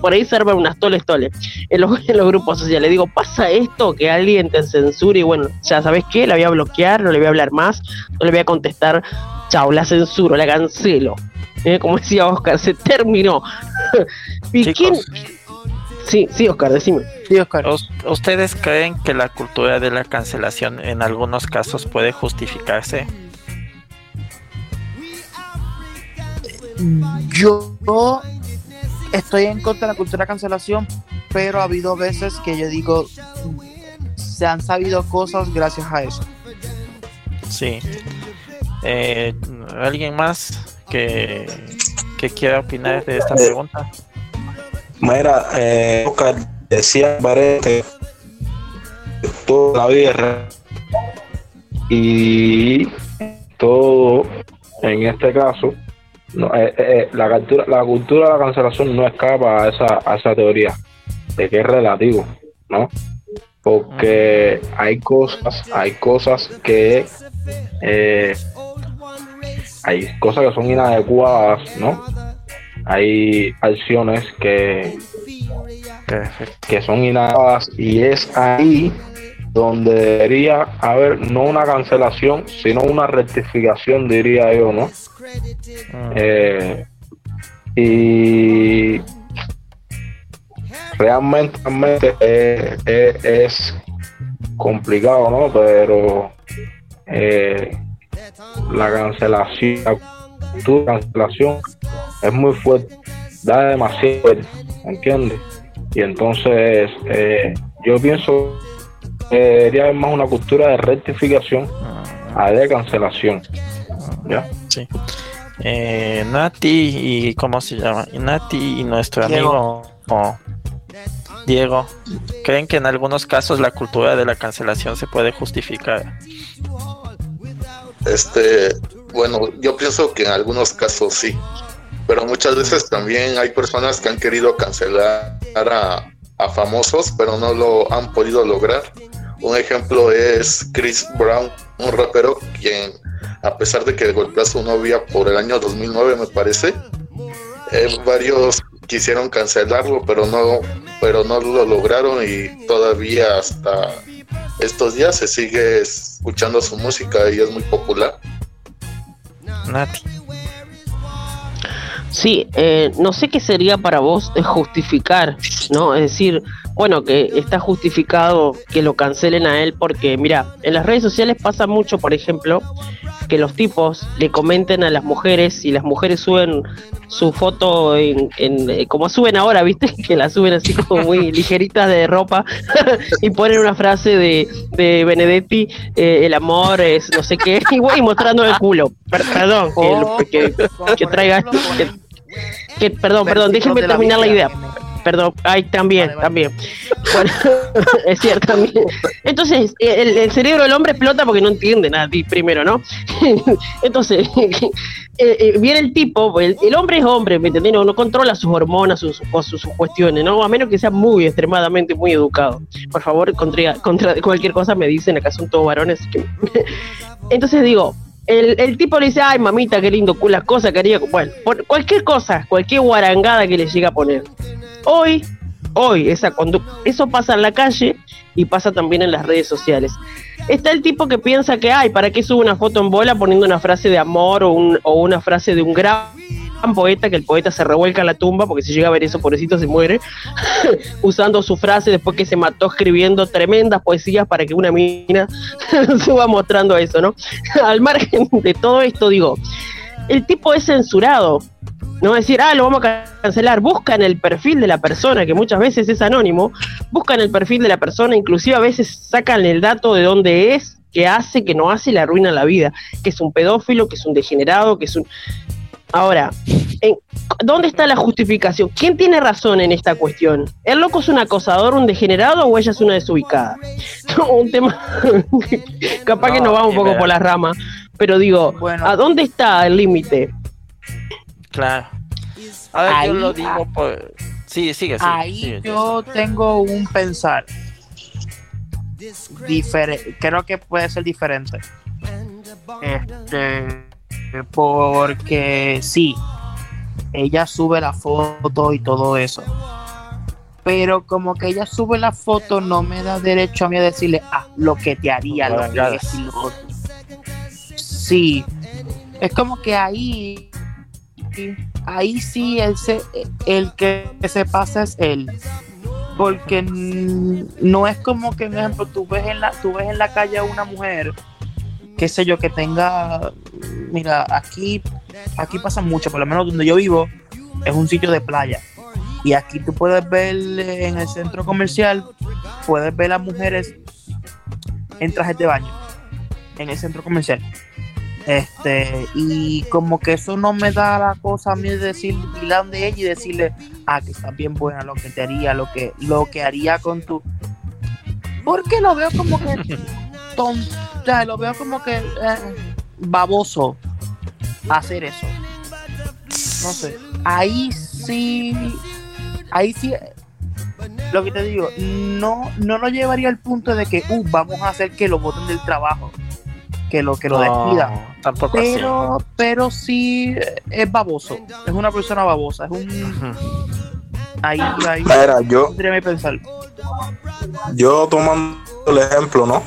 Por ahí se arman unas toles toles en los, en los grupos sociales. Digo, pasa esto que alguien te censura y bueno, ya sabes qué, la voy a bloquear, no le voy a hablar más, no le voy a contestar, chao, la censuro, la cancelo. Eh, Como decía Oscar, se terminó. ¿Y quién? Sí, sí, Oscar, decime. Sí, Oscar. ¿us- ¿ustedes creen que la cultura de la cancelación en algunos casos puede justificarse? Yo estoy en contra de la cultura de cancelación, pero ha habido veces que yo digo, se han sabido cosas gracias a eso. Sí. Eh, ¿Alguien más que, que quiera opinar de esta pregunta? Mira, eh, decía parece toda la vida y todo en este caso no, eh, eh, la cultura la cultura de la cancelación no escapa a esa a esa teoría de que es relativo no porque hay cosas hay cosas que eh, hay cosas que son inadecuadas no hay acciones que que son inadecuadas y es ahí donde debería haber no una cancelación, sino una rectificación, diría yo, ¿no? Mm, Eh, y realmente, realmente eh, eh, es complicado, ¿no? Pero eh, la cancelación, la cultura de cancelación es muy fuerte, da demasiado fuerte, ¿entiendes? Y entonces eh, yo pienso que debería haber más una cultura de rectificación a de cancelación. ¿Ya? Sí. Eh, Nati y ¿cómo se llama? Nati y nuestro Diego. amigo oh, Diego, ¿creen que en algunos casos la cultura de la cancelación se puede justificar? Este, bueno, yo pienso que en algunos casos sí, pero muchas veces también hay personas que han querido cancelar a, a famosos, pero no lo han podido lograr. Un ejemplo es Chris Brown, un rapero quien, a pesar de que golpeó a su novia por el año 2009, me parece, eh, varios quisieron cancelarlo, pero no, pero no lo lograron y todavía hasta estos días se sigue escuchando su música y es muy popular. Nati. Sí, eh, no sé qué sería para vos justificar, ¿no? Es decir, bueno, que está justificado que lo cancelen a él porque, mira, en las redes sociales pasa mucho, por ejemplo, que los tipos le comenten a las mujeres y las mujeres suben su foto en, en eh, como suben ahora, ¿viste? Que la suben así como muy ligeritas de ropa y ponen una frase de, de Benedetti, eh, el amor es no sé qué, y güey, mostrando el culo. Per- perdón, que, O, que, que por traiga... que- que- perdón, perdón, déjenme terminar la idea. Perdón, ay, también, Vale, vale. también. Bueno, es cierto, también. Entonces, el, el cerebro del hombre explota porque no entiende nada, primero, ¿no? Entonces, eh, eh, viene el tipo, el, el hombre es hombre, ¿me entendés? No, no controla sus hormonas, sus, sus, cosas, sus cuestiones, ¿no? A menos que sea muy, extremadamente, muy educado. Por favor, contra, contra cualquier cosa me dicen, acá son todos varones. que- Entonces digo, el, el tipo le dice, ay mamita, qué lindo, las cosas que haría. Bueno, por cualquier cosa, cualquier guarangada que le llegue a poner. Hoy, hoy, esa eso pasa en la calle y pasa también en las redes sociales. Está el tipo que piensa que, ay, ¿para qué sube una foto en bola poniendo una frase de amor o, un- o una frase de un gran poeta, que el poeta se revuelca en la tumba, porque si llega a ver eso, pobrecito se muere, usando su frase después que se mató escribiendo tremendas poesías para que una mina suba mostrando eso, ¿no? Al margen de todo esto, digo, el tipo es censurado, no decir, ah, lo vamos a cancelar, buscan el perfil de la persona, que muchas veces es anónimo, buscan el perfil de la persona, inclusive a veces sacan el dato de dónde es, qué hace, qué no hace y le arruinan la vida, que es un pedófilo, que es un degenerado, que es un... Ahora, en- ¿dónde está la justificación? ¿Quién tiene razón en esta cuestión? ¿El loco es un acosador, un degenerado o ella es una desubicada? un tema, capaz que No, nos vamos un poco por la rama, pero digo, Bueno. ¿a dónde está el límite? Claro. Ahora yo Ahí- lo digo por... Sí, sigue, sigue. Ahí sigue. yo tengo un pensar. Difere- creo que puede ser diferente. Este, porque sí, ella sube la foto y todo eso. Pero como que ella sube la foto, no me da derecho a mí a decirle, ah, lo que te haría, lo que otro. Sí, es como que ahí, ahí sí el, se- el que se pasa es él. Porque no es como que, por ejemplo, tú ves en la, tú ves en la calle a una mujer, qué sé yo, que tenga, mira, aquí, aquí pasa mucho, por lo menos donde yo vivo, es un sitio de playa. Y aquí tú puedes ver en el centro comercial, puedes ver a mujeres en trajes de baño, en el centro comercial. Este, y como que eso no me da la cosa a mí de decir, mirar de ella y decirle, ah, que está bien buena, lo que te haría, lo que, lo que haría con tu. Porque lo veo como que tonta, lo veo como que eh, baboso hacer eso. No sé. Ahí sí. Ahí sí. Lo que te digo, no, no lo llevaría al punto de que, uh, vamos a hacer que lo voten del trabajo. Que lo, que lo No, despidan. tampoco así. Pero, pero sí eh, es baboso. Es una persona babosa. Es un. Ahí, ahí. Mira, yo, Tendría que pensar. yo tomando el ejemplo, ¿no?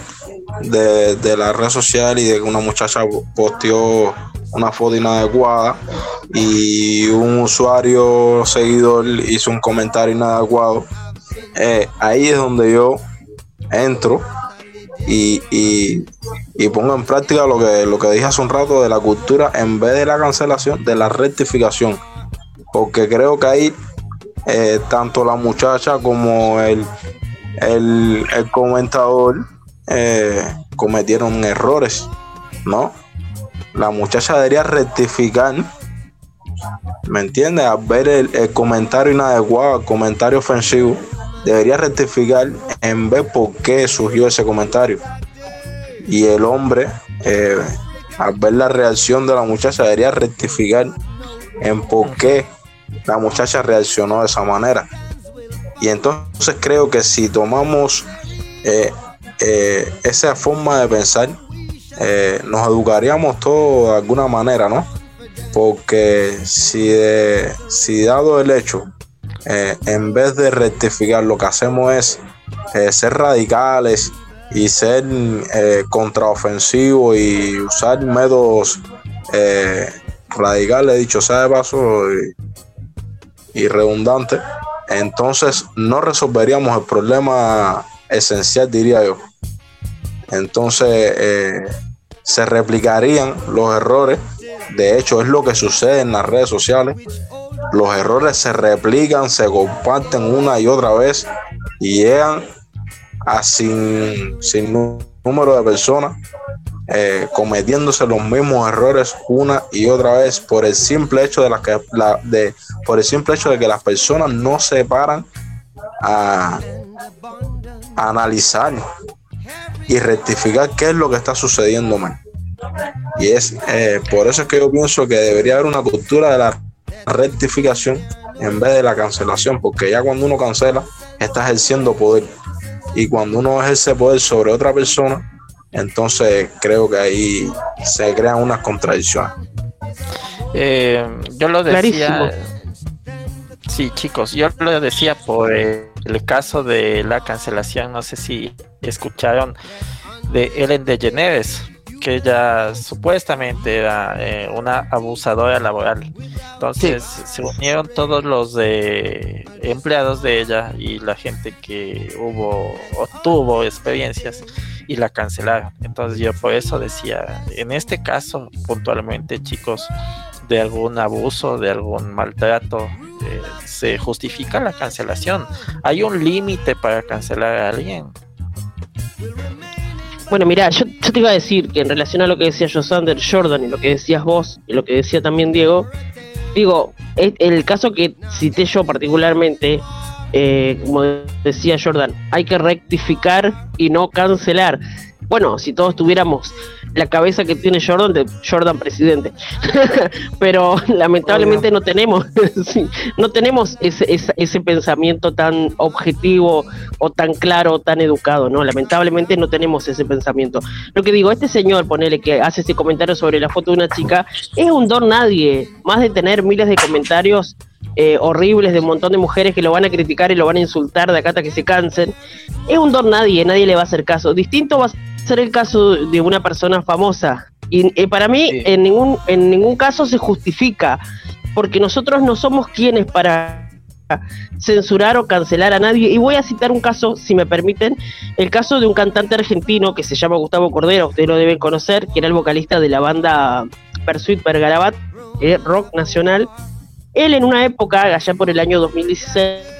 De, de la red social y de que una muchacha posteó una foto inadecuada y un usuario seguidor hizo un comentario inadecuado. Eh, ahí es donde yo entro y, y, pongo en práctica lo que, lo que dije hace un rato de la cultura en vez de la cancelación, de la rectificación. Porque creo que ahí eh, tanto la muchacha como el, el, el comentador eh, cometieron errores, ¿no? La muchacha debería rectificar, ¿me entiendes? Al ver el, el comentario inadecuado, el comentario ofensivo, debería rectificar en ver por qué surgió ese comentario. Y el hombre, eh, al ver la reacción de la muchacha, debería rectificar en por qué la muchacha reaccionó de esa manera. Y entonces creo que si tomamos eh, eh, esa forma de pensar, nos educaríamos todos de alguna manera, ¿no? Porque si, de- si dado el hecho, eh, en vez de rectificar, lo que hacemos es eh, ser radicales y ser eh, contraofensivos y usar métodos eh, radical, he dicho sea de paso y, y redundante, entonces no resolveríamos el problema esencial, diría yo. Entonces se replicarían los errores. De hecho, es lo que sucede en las redes sociales. Los errores se replican, se comparten una y otra vez y llegan a sin, sin número de personas eh, cometiéndose los mismos errores una y otra vez por el simple hecho de, que, la, de, por el simple hecho de que las personas no se paran a, analizar y rectificar qué es lo que está sucediendo mal. Y es eh, por eso es que yo pienso que debería haber una cultura de la rectificación en vez de la cancelación, porque ya cuando uno cancela, está ejerciendo poder. Y cuando uno ejerce poder sobre otra persona, entonces creo que ahí se crean unas contradicciones. Eh, yo lo decía. Sí, chicos, yo lo decía por el caso de la cancelación. No sé si escucharon de Ellen DeGeneres, que ella supuestamente era eh, una abusadora laboral. Entonces se unieron todos los de empleados de ella y la gente que hubo o tuvo experiencias y la cancelaron. Entonces yo por eso decía, en este caso puntualmente chicos, de algún abuso, de algún maltrato, eh, se justifica la cancelación. Hay un límite para cancelar a alguien. Bueno, mira, yo, te iba a decir que en relación a lo que decía Josander Jordan y lo que decías vos y lo que decía también Diego, digo, el caso que cité yo particularmente eh, como decía Jordan, hay que rectificar y no cancelar. Bueno, si todos tuviéramos la cabeza que tiene Jordan, de Jordan presidente, pero lamentablemente no tenemos, no tenemos ese, ese, pensamiento tan objetivo o tan claro o tan educado, ¿no? Lamentablemente no tenemos ese pensamiento. Lo que digo, este señor, ponele que hace ese comentario sobre la foto de una chica, es un don nadie, más de tener miles de comentarios eh, horribles de un montón de mujeres que lo van a criticar y lo van a insultar de acá hasta que se cansen. Es un don nadie, nadie le va a hacer caso. Distinto va a ser el caso de una persona famosa. Y eh, para mí en, ningún, en ningún caso se justifica, porque nosotros no somos quienes para censurar o cancelar a nadie. Y voy a citar un caso, si me permiten, el caso de un cantante argentino que se llama Gustavo Cordero, ustedes lo deben conocer, que era el vocalista de la banda Persuit Bergarabat, eh, rock nacional, él en una época, allá por el año 2016,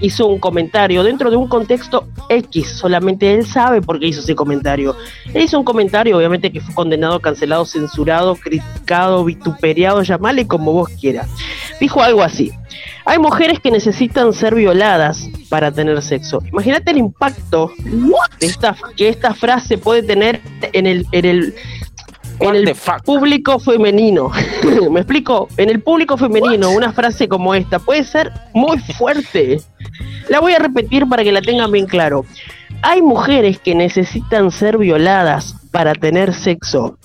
hizo un comentario dentro de un contexto X, solamente él sabe por qué hizo ese comentario. Él hizo un comentario, obviamente, que fue condenado, cancelado, censurado, criticado, vituperiado, llamale como vos quieras. Dijo algo así. Hay mujeres que necesitan ser violadas para tener sexo. Imagínate el impacto de esta, que esta frase puede tener en el, en el en el público femenino. ¿Me explico? En el público femenino, una frase como esta puede ser muy fuerte. La voy a repetir para que la tengan bien claro. Hay mujeres que necesitan ser violadas para tener sexo.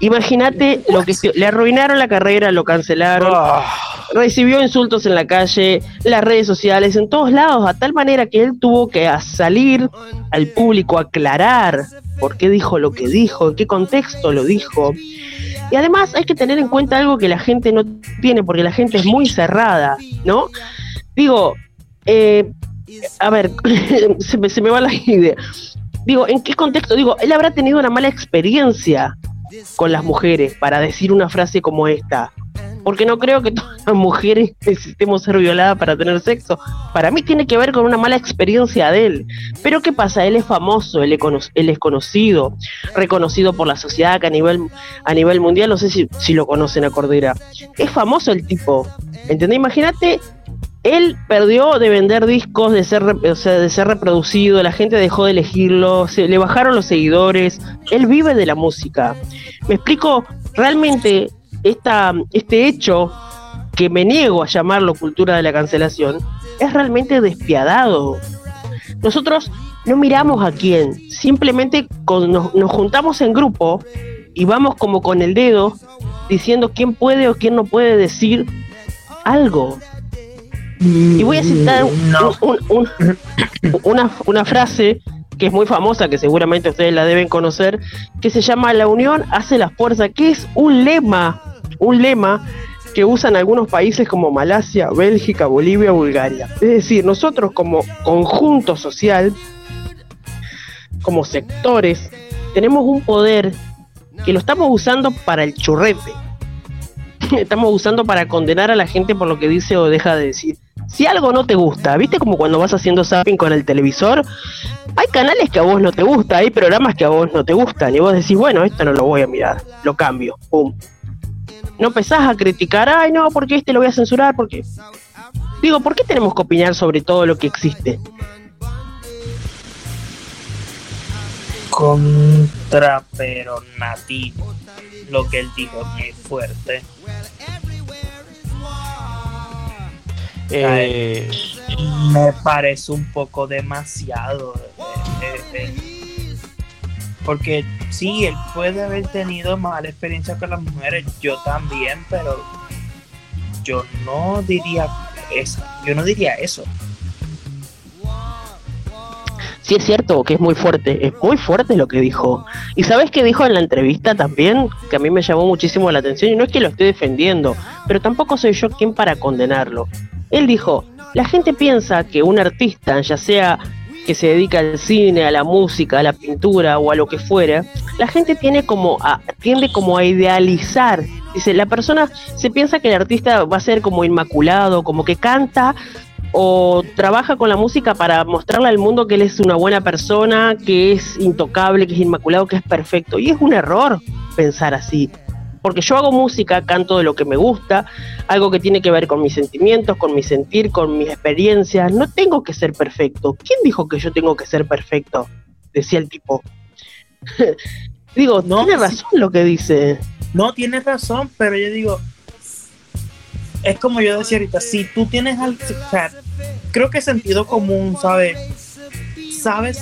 Imagínate lo que le arruinaron la carrera, lo cancelaron, ah. Recibió insultos en la calle, las redes sociales, en todos lados, a tal manera que él tuvo que salir al público aclarar por qué dijo lo que dijo, en qué contexto lo dijo. Y además hay que tener en cuenta algo que la gente no tiene, porque la gente es muy cerrada, ¿no? Digo, eh, a ver, se, me, se me va la idea. Digo, ¿en qué contexto? Digo, él habrá tenido una mala experiencia con las mujeres para decir una frase como esta. Porque no creo que todas las mujeres necesitemos ser violadas para tener sexo. Para mí tiene que ver con una mala experiencia de él. Pero ¿qué pasa? Él es famoso, él es, conocido, reconocido por la sociedad que a nivel, a nivel mundial, no sé si, si lo conocen a Cordera. Es famoso el tipo. ¿Entendés? Imagínate él perdió de vender discos, de ser, de ser reproducido, la gente dejó de elegirlo, le bajaron los seguidores, él vive de la música. Me explico, realmente esta, este hecho, que me niego a llamarlo cultura de la cancelación, es realmente despiadado. Nosotros no miramos a quién, simplemente nos, nos juntamos en grupo y vamos como con el dedo diciendo quién puede o quién no puede decir algo. Y voy a citar una, una frase que es muy famosa, que seguramente ustedes la deben conocer, que se llama La unión hace la fuerza, que es un lema un lema que usan algunos países como Malasia, Bélgica, Bolivia, Bulgaria. Es decir, nosotros como conjunto social, como sectores, tenemos un poder que lo estamos usando para el churrete. Estamos usando para condenar a la gente por lo que dice o deja de decir. Si algo no te gusta, ¿viste como cuando vas haciendo zapping con el televisor? Hay canales que a vos no te gustan, hay programas que a vos no te gustan y vos decís, bueno, esto no lo voy a mirar, lo cambio, pum. No empezás a criticar, ay no, porque este lo voy a censurar, porque... Digo, ¿por qué tenemos que opinar sobre todo lo que existe? Contra, pero nativo. Lo que él dijo es fuerte. Eh, me parece un poco demasiado. eh, eh, eh. Porque sí, él puede haber tenido mala experiencia con las mujeres, yo también, pero yo no diría eso. Yo no diría eso. Sí es cierto que es muy fuerte, es muy fuerte lo que dijo. ¿Y sabes qué dijo en la entrevista también? Que a mí me llamó muchísimo la atención y no es que lo esté defendiendo, pero tampoco soy yo quien para condenarlo. Él dijo, la gente piensa que un artista, ya sea que se dedica al cine, a la música, a la pintura o a lo que fuera, la gente tiene como a, tiende como a idealizar. Dice, la persona se piensa que el artista va a ser como inmaculado, como que canta o trabaja con la música para mostrarle al mundo que él es una buena persona, que es intocable, que es inmaculado, que es perfecto. Y es un error pensar así. Porque yo hago música, canto de lo que me gusta, algo que tiene que ver con mis sentimientos, con mi sentir, con mis experiencias. No tengo que ser perfecto. ¿Quién dijo que yo tengo que ser perfecto? Decía el tipo. digo, No, tiene razón lo que dice. No, tienes razón, pero yo digo, es como yo decía ahorita, si tú tienes al, o sea, creo que sentido común, ¿sabes? ¿Sabes?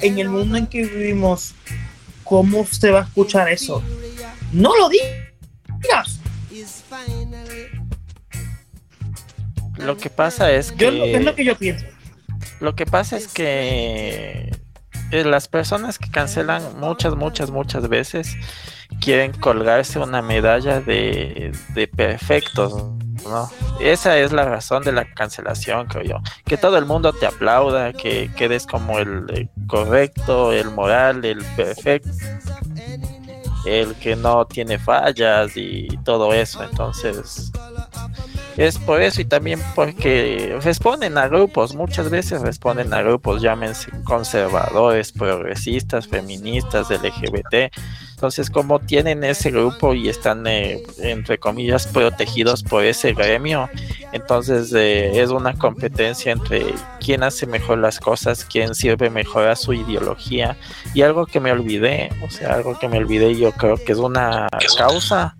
En el mundo en que vivimos, ¿cómo se va a escuchar eso? No lo digas. lo que pasa es Yo, lo- es lo que que yo pienso. lo que pasa es que eh, las personas que cancelan muchas, muchas, muchas veces quieren colgarse una medalla de, de perfectos, ¿no? Esa es la razón de la cancelación, creo yo. Que todo el mundo te aplauda, que quedes como el, correcto, el moral, el perfecto, el que no tiene fallas y todo eso. Entonces, es por eso y también porque responden a grupos, muchas veces responden a grupos, llámense conservadores, progresistas, feministas, LGBT. Entonces, como tienen ese grupo y están, eh, entre comillas, protegidos por ese gremio, entonces eh, es una competencia entre quién hace mejor las cosas, quién sirve mejor a su ideología. Y algo que me olvidé, o sea, algo que me olvidé, yo creo que es una causa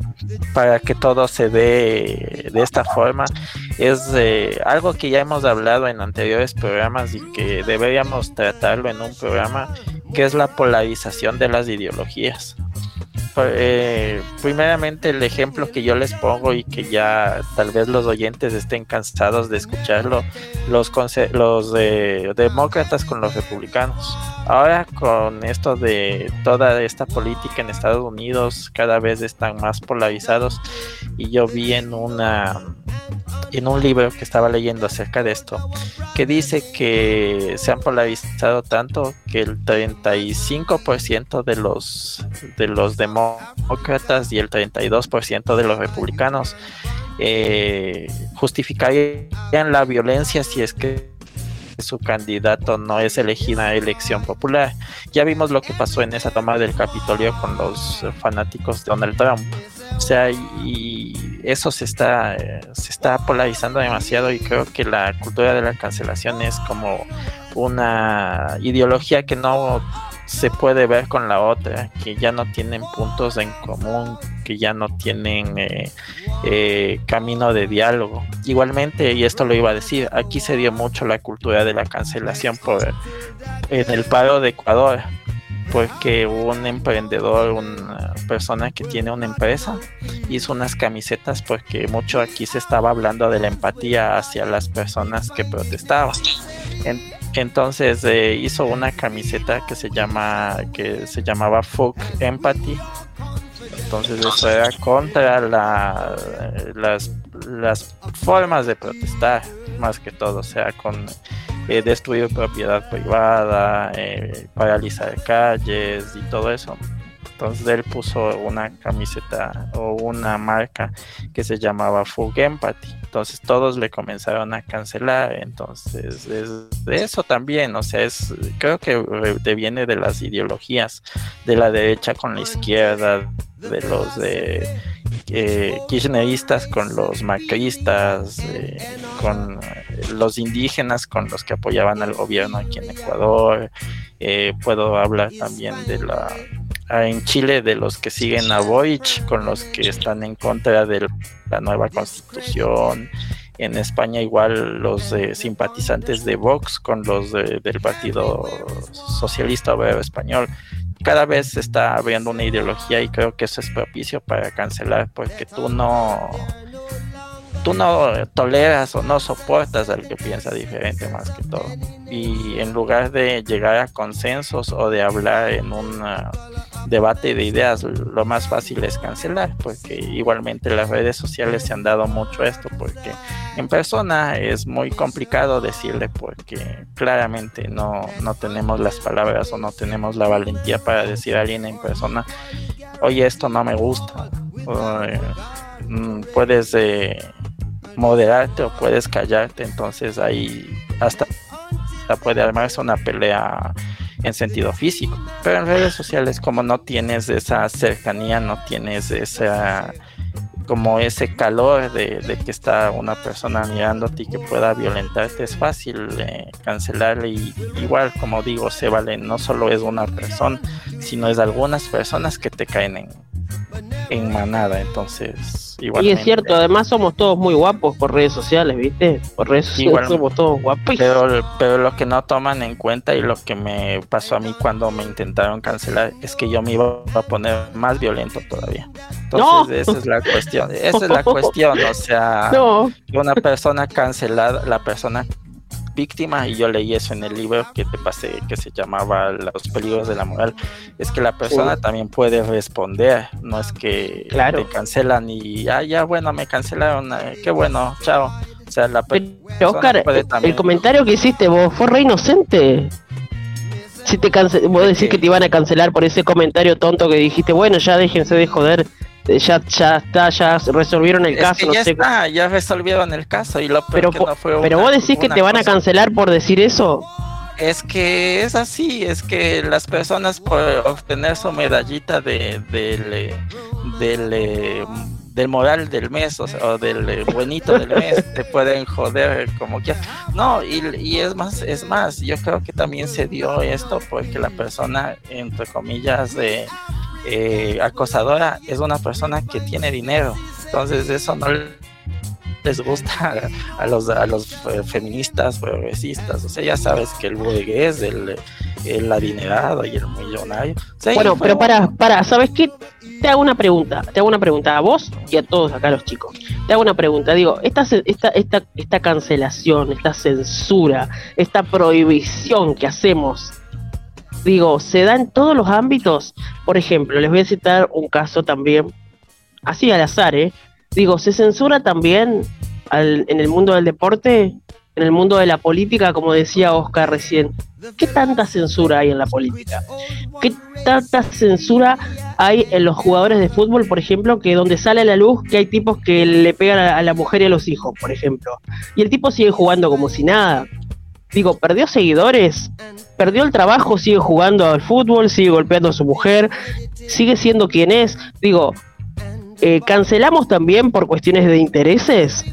para que todo se dé de esta forma es eh, algo que ya hemos hablado en anteriores programas y que deberíamos tratarlo en un programa que es la polarización de las ideologías. Eh, primeramente el ejemplo que yo les pongo y que ya tal vez los oyentes estén cansados de escucharlo, los, los eh, demócratas con los republicanos. Ahora con esto de toda esta política en Estados Unidos cada vez están más polarizados y yo vi en una en un libro que estaba leyendo acerca de esto que dice que se han polarizado tanto que el 35% de los de los demócratas y el 32% de los republicanos eh, justificarían la violencia si es que su candidato no es elegido en elección popular. Ya vimos lo que pasó en esa toma del Capitolio con los fanáticos de Donald Trump. O sea, y eso se está, se está polarizando demasiado y creo que la cultura de la cancelación es como una ideología que no se puede ver con la otra, que ya no tienen puntos en común, que ya no tienen eh, eh, camino de diálogo. Igualmente, y esto lo iba a decir, aquí se dio mucho la cultura de la cancelación por en el paro de Ecuador, porque un emprendedor, una persona que tiene una empresa, hizo unas camisetas porque mucho aquí se estaba hablando de la empatía hacia las personas que protestaban. En- entonces eh, hizo una camiseta que se llama que se llamaba Fuck Empathy Entonces eso era contra la, las, las formas de protestar, más que todo, o sea, con eh, destruir propiedad privada, eh, paralizar calles y todo eso. Entonces él puso una camiseta o una marca que se llamaba Full Empathy. Entonces todos le comenzaron a cancelar. Entonces es de eso también, o sea, es creo que viene de las ideologías de la derecha con la izquierda, de los de eh, kirchneristas con los macristas, eh, con los indígenas con los que apoyaban al gobierno aquí en Ecuador. Eh, puedo hablar también de la en Chile de los que siguen a Boric con los que están en contra de la nueva constitución. En España igual los simpatizantes de Vox con los del Partido Socialista Obrero Español. Cada vez se está abriendo una ideología y creo que eso es propicio para cancelar porque tú no tú no toleras o no soportas al que piensa diferente más que todo. Y en lugar de llegar a consensos o de hablar en un debate de ideas, lo más fácil es cancelar, porque igualmente las redes sociales se han dado mucho esto, porque en persona es muy complicado decirle, porque claramente no, no tenemos las palabras o no tenemos la valentía para decir a alguien en persona, oye, esto no me gusta. Mm, puedes eh, moderarte o puedes callarte, entonces ahí hasta puede armarse una pelea en sentido físico. Pero en redes sociales, como no tienes esa cercanía, no tienes esa como ese calor de, que está una persona mirándote y que pueda violentarte, es fácil eh, cancelarle. Y igual, como digo, se vale, no solo es una persona, sino es algunas personas que te caen en, en manada. Entonces, igual. Y es cierto, además somos todos muy guapos por redes sociales, ¿viste? Por redes sociales somos todos guapos. Pero, pero lo que no toman en cuenta y lo que me pasó a mí cuando me intentaron cancelar es que yo me iba a poner más violento todavía. Entonces, esa es la cuestión. Esa es la cuestión, o sea, una persona cancelada, la persona víctima y yo leí eso en el libro que te pasé que se llamaba Los peligros de la moral es que la persona también puede responder no es que te cancelan y ah ya bueno me cancelaron eh, qué bueno chao o sea la Pero, Oscar el comentario que hiciste vos fue re inocente. Si te cance vos decís que te iban a cancelar por ese comentario tonto que dijiste bueno ya déjense de joder ya, ya está, ya resolvieron el caso. ya está, ya resolvieron el caso y lo pero, pero vos decís que te van a cancelar por decir eso. Es que es así, es que las personas por obtener su medallita de, del, del, del moral del mes o, del buenito del mes te pueden joder como quieras. No, y, y, es más, es más, yo creo que también se dio esto porque la persona, entre comillas, de eh, acosadora es una persona que tiene dinero. Entonces eso no les gusta a, los, a los eh, feministas progresistas. O sea, ya sabes que el burgués, el, el adinerado y el millonario. bueno, pero para, para, ¿sabes qué? Te hago una pregunta, te hago una pregunta a vos y a todos acá los chicos. Te hago una pregunta, digo, esta, esta, esta, esta cancelación, esta censura, esta prohibición que hacemos digo, se da en todos los ámbitos. Por ejemplo, les voy a citar un caso también, así al azar, ¿eh? Digo, se censura también en el mundo del deporte, en el mundo de la política, como decía Oscar recién. ¿Qué tanta censura hay en la política? ¿Qué tanta censura hay en los jugadores de fútbol, por ejemplo, que donde sale a la luz que hay tipos que le pegan a la mujer y a los hijos, por ejemplo? Y el tipo sigue jugando como si nada digo, perdió seguidores, perdió el trabajo, sigue jugando al fútbol, sigue golpeando a su mujer, sigue siendo quien es. Digo, eh, ¿cancelamos también por cuestiones de intereses?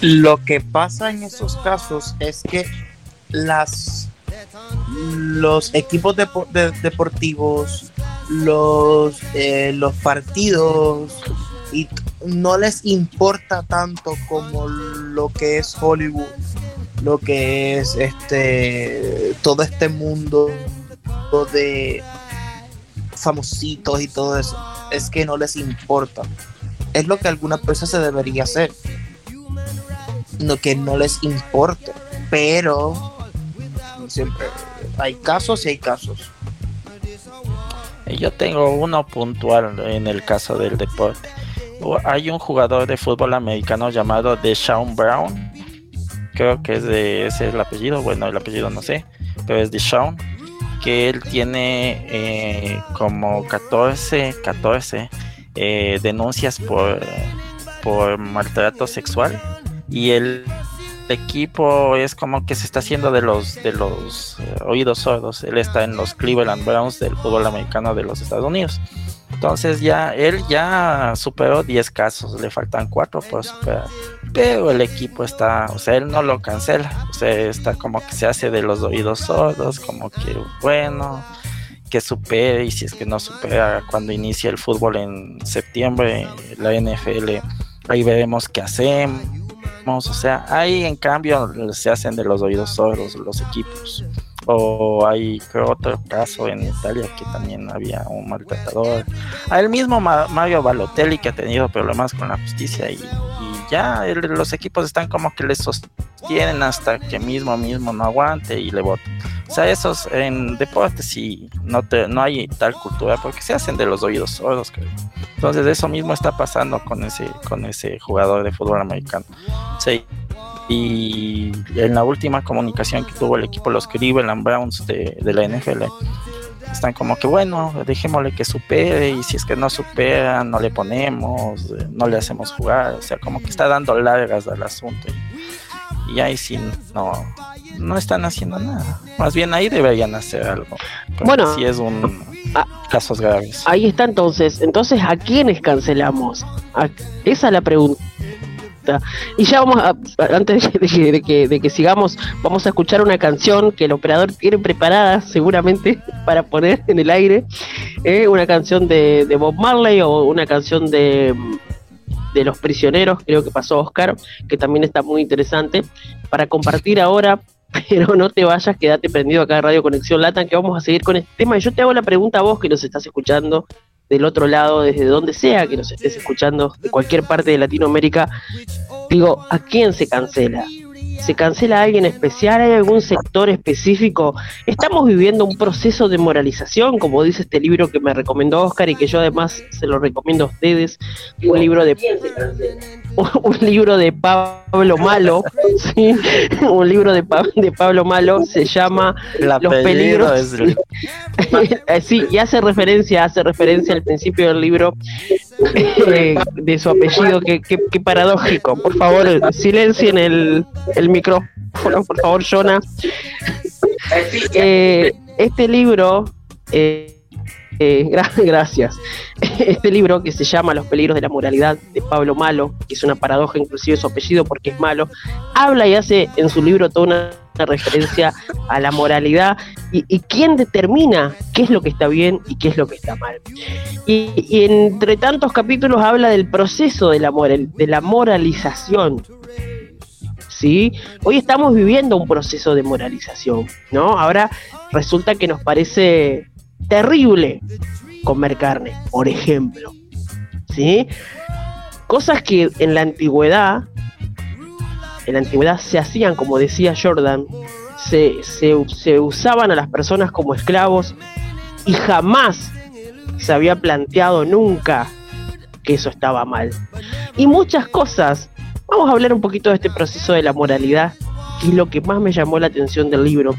Lo que pasa en esos casos es que las los equipos deportivos, los, eh, los partidos y no les importa tanto como lo que es Hollywood, lo que es este todo este mundo de famositos y todo eso. Es que no les importa. Es lo que alguna persona se debería hacer. No que no les importe. Pero siempre hay casos y hay casos. Yo tengo uno puntual en el caso del deporte. Hay un jugador de fútbol americano llamado Deshaun Brown. Creo que es de ese es el apellido. Bueno, el apellido no sé, pero es Deshaun. Que él tiene eh, como 14, 14 eh, denuncias por, por maltrato sexual. Y el equipo es como que se está haciendo de los de los eh, oídos sordos. Él está en los Cleveland Browns del fútbol americano de los Estados Unidos. Entonces ya él ya superó 10 casos, le faltan 4 por superar. Pero el equipo está, o sea, él no lo cancela, o sea, está como que se hace de los oídos sordos, como que bueno, que supere y si es que no supera cuando inicie el fútbol en septiembre, la NFL, ahí veremos qué hacemos. O sea, ahí en cambio se hacen de los oídos sordos los equipos. O hay creo, otro caso en Italia que también había un maltratador. A el mismo Ma- Mario Balotelli que ha tenido problemas con la justicia y, ya el- los equipos están como que le sostienen hasta que mismo mismo no aguante y le votan. O sea, esos en deportes sí no, te, no hay tal cultura porque se hacen de los oídos sordos. creo. Entonces eso mismo está pasando con ese, con ese jugador de fútbol americano. Sí. Y en la última comunicación que tuvo el equipo, los Cleveland Browns de, de la NFL, están como que bueno, dejémosle que supere y si es que no supera, no le ponemos, eh, no le hacemos jugar, o sea, como que está dando largas al asunto. Y, y ahí sí no, no están haciendo nada. Más bien ahí deberían hacer algo. Bueno. sí es un Ah. casos graves. Ahí está entonces. Entonces, ¿a quiénes cancelamos? A- Esa es la pregunta. Y ya vamos a, antes de que, de, que, de que sigamos, vamos a escuchar una canción que el operador tiene preparada seguramente para poner en el aire. eh, una canción de, Bob Marley o una canción de, de Los Prisioneros, creo que pasó Oscar, que también está muy interesante, para compartir ahora. Pero no te vayas, quédate prendido acá en Radio Conexión Latan, que vamos a seguir con este tema. Y yo te hago la pregunta a vos que nos estás escuchando del otro lado, desde donde sea que nos estés escuchando, de cualquier parte de Latinoamérica. Digo, ¿a quién se cancela? ¿Se cancela a alguien especial? ¿Hay algún sector específico? Estamos viviendo un proceso de moralización, como dice este libro que me recomendó Oscar y que yo además se lo recomiendo a ustedes. Un libro de un libro de Pablo Malo, ¿sí? un libro de, Pa- de Pablo Malo se llama Los peligros el- Eh, sí, y hace referencia, hace referencia al principio del libro eh, de su apellido, que, que- que paradójico. Por favor, silencien el, el micrófono, por favor, Jonah. Eh, este libro, eh, eh, gra- gracias. Este libro que se llama Los peligros de la moralidad de Pablo Malo, que es una paradoja inclusive su apellido porque es malo, habla y hace en su libro toda una, referencia a la moralidad y, y quién determina qué es lo que está bien y qué es lo que está mal. Y, y entre tantos capítulos habla del proceso de la, moral, de la moralización. ¿Sí? Hoy estamos viviendo un proceso de moralización, ¿no? Ahora resulta que nos parece terrible comer carne, por ejemplo. ¿Sí? Cosas que en la antigüedad, en la antigüedad se hacían, como decía Jordan, se, se, se usaban a las personas como esclavos y jamás se había planteado nunca que eso estaba mal. Y muchas cosas. Vamos a hablar un poquito de este proceso de la moralidad, que es lo que más me llamó la atención del libro.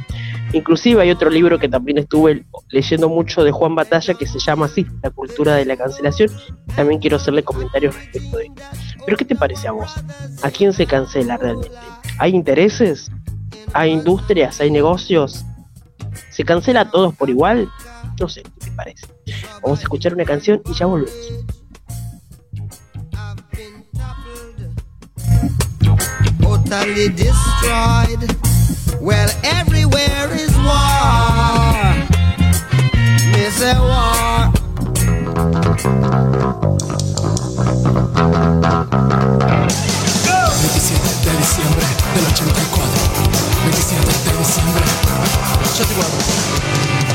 Inclusive hay otro libro que también estuve leyendo mucho de Juan Batalla que se llama así, La cultura de la cancelación. También quiero hacerle comentarios respecto de esto. Pero ¿qué te parece a vos? ¿A quién se cancela realmente? ¿Hay intereses? ¿Hay industrias? ¿Hay negocios? ¿Se cancela a todos por igual? No sé, ¿qué te parece? Vamos a escuchar una canción y ya volvemos. totally destroyed. Well, everywhere is war. Miss a war. 27 de diciembre del 84. 27 de diciembre. 84. Porque tiene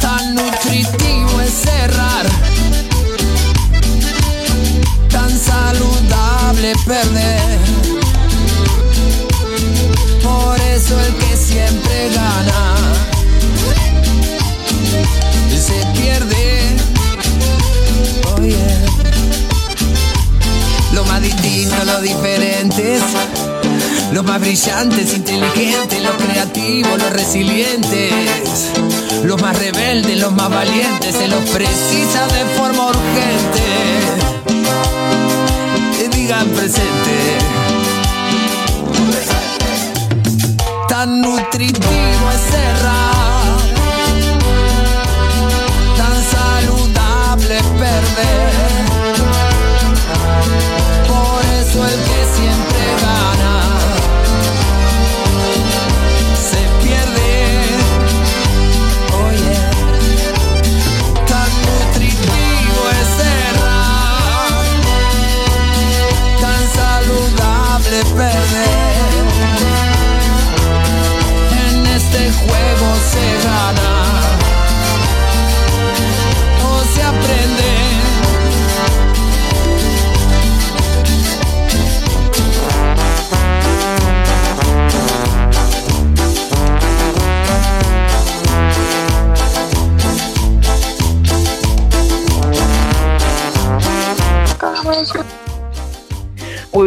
Tan nutritivo es cerrar. Tan saludable perder. Por eso el que siempre gana se pierde. Oh yeah. Lo más distinto, los diferentes. Los más brillantes, inteligentes, creativos, los resilientes. Los más rebeldes, los más valientes, se los precisa de forma urgente. Que digan presente. Tan nutritivo es cerrar, tan saludable perder.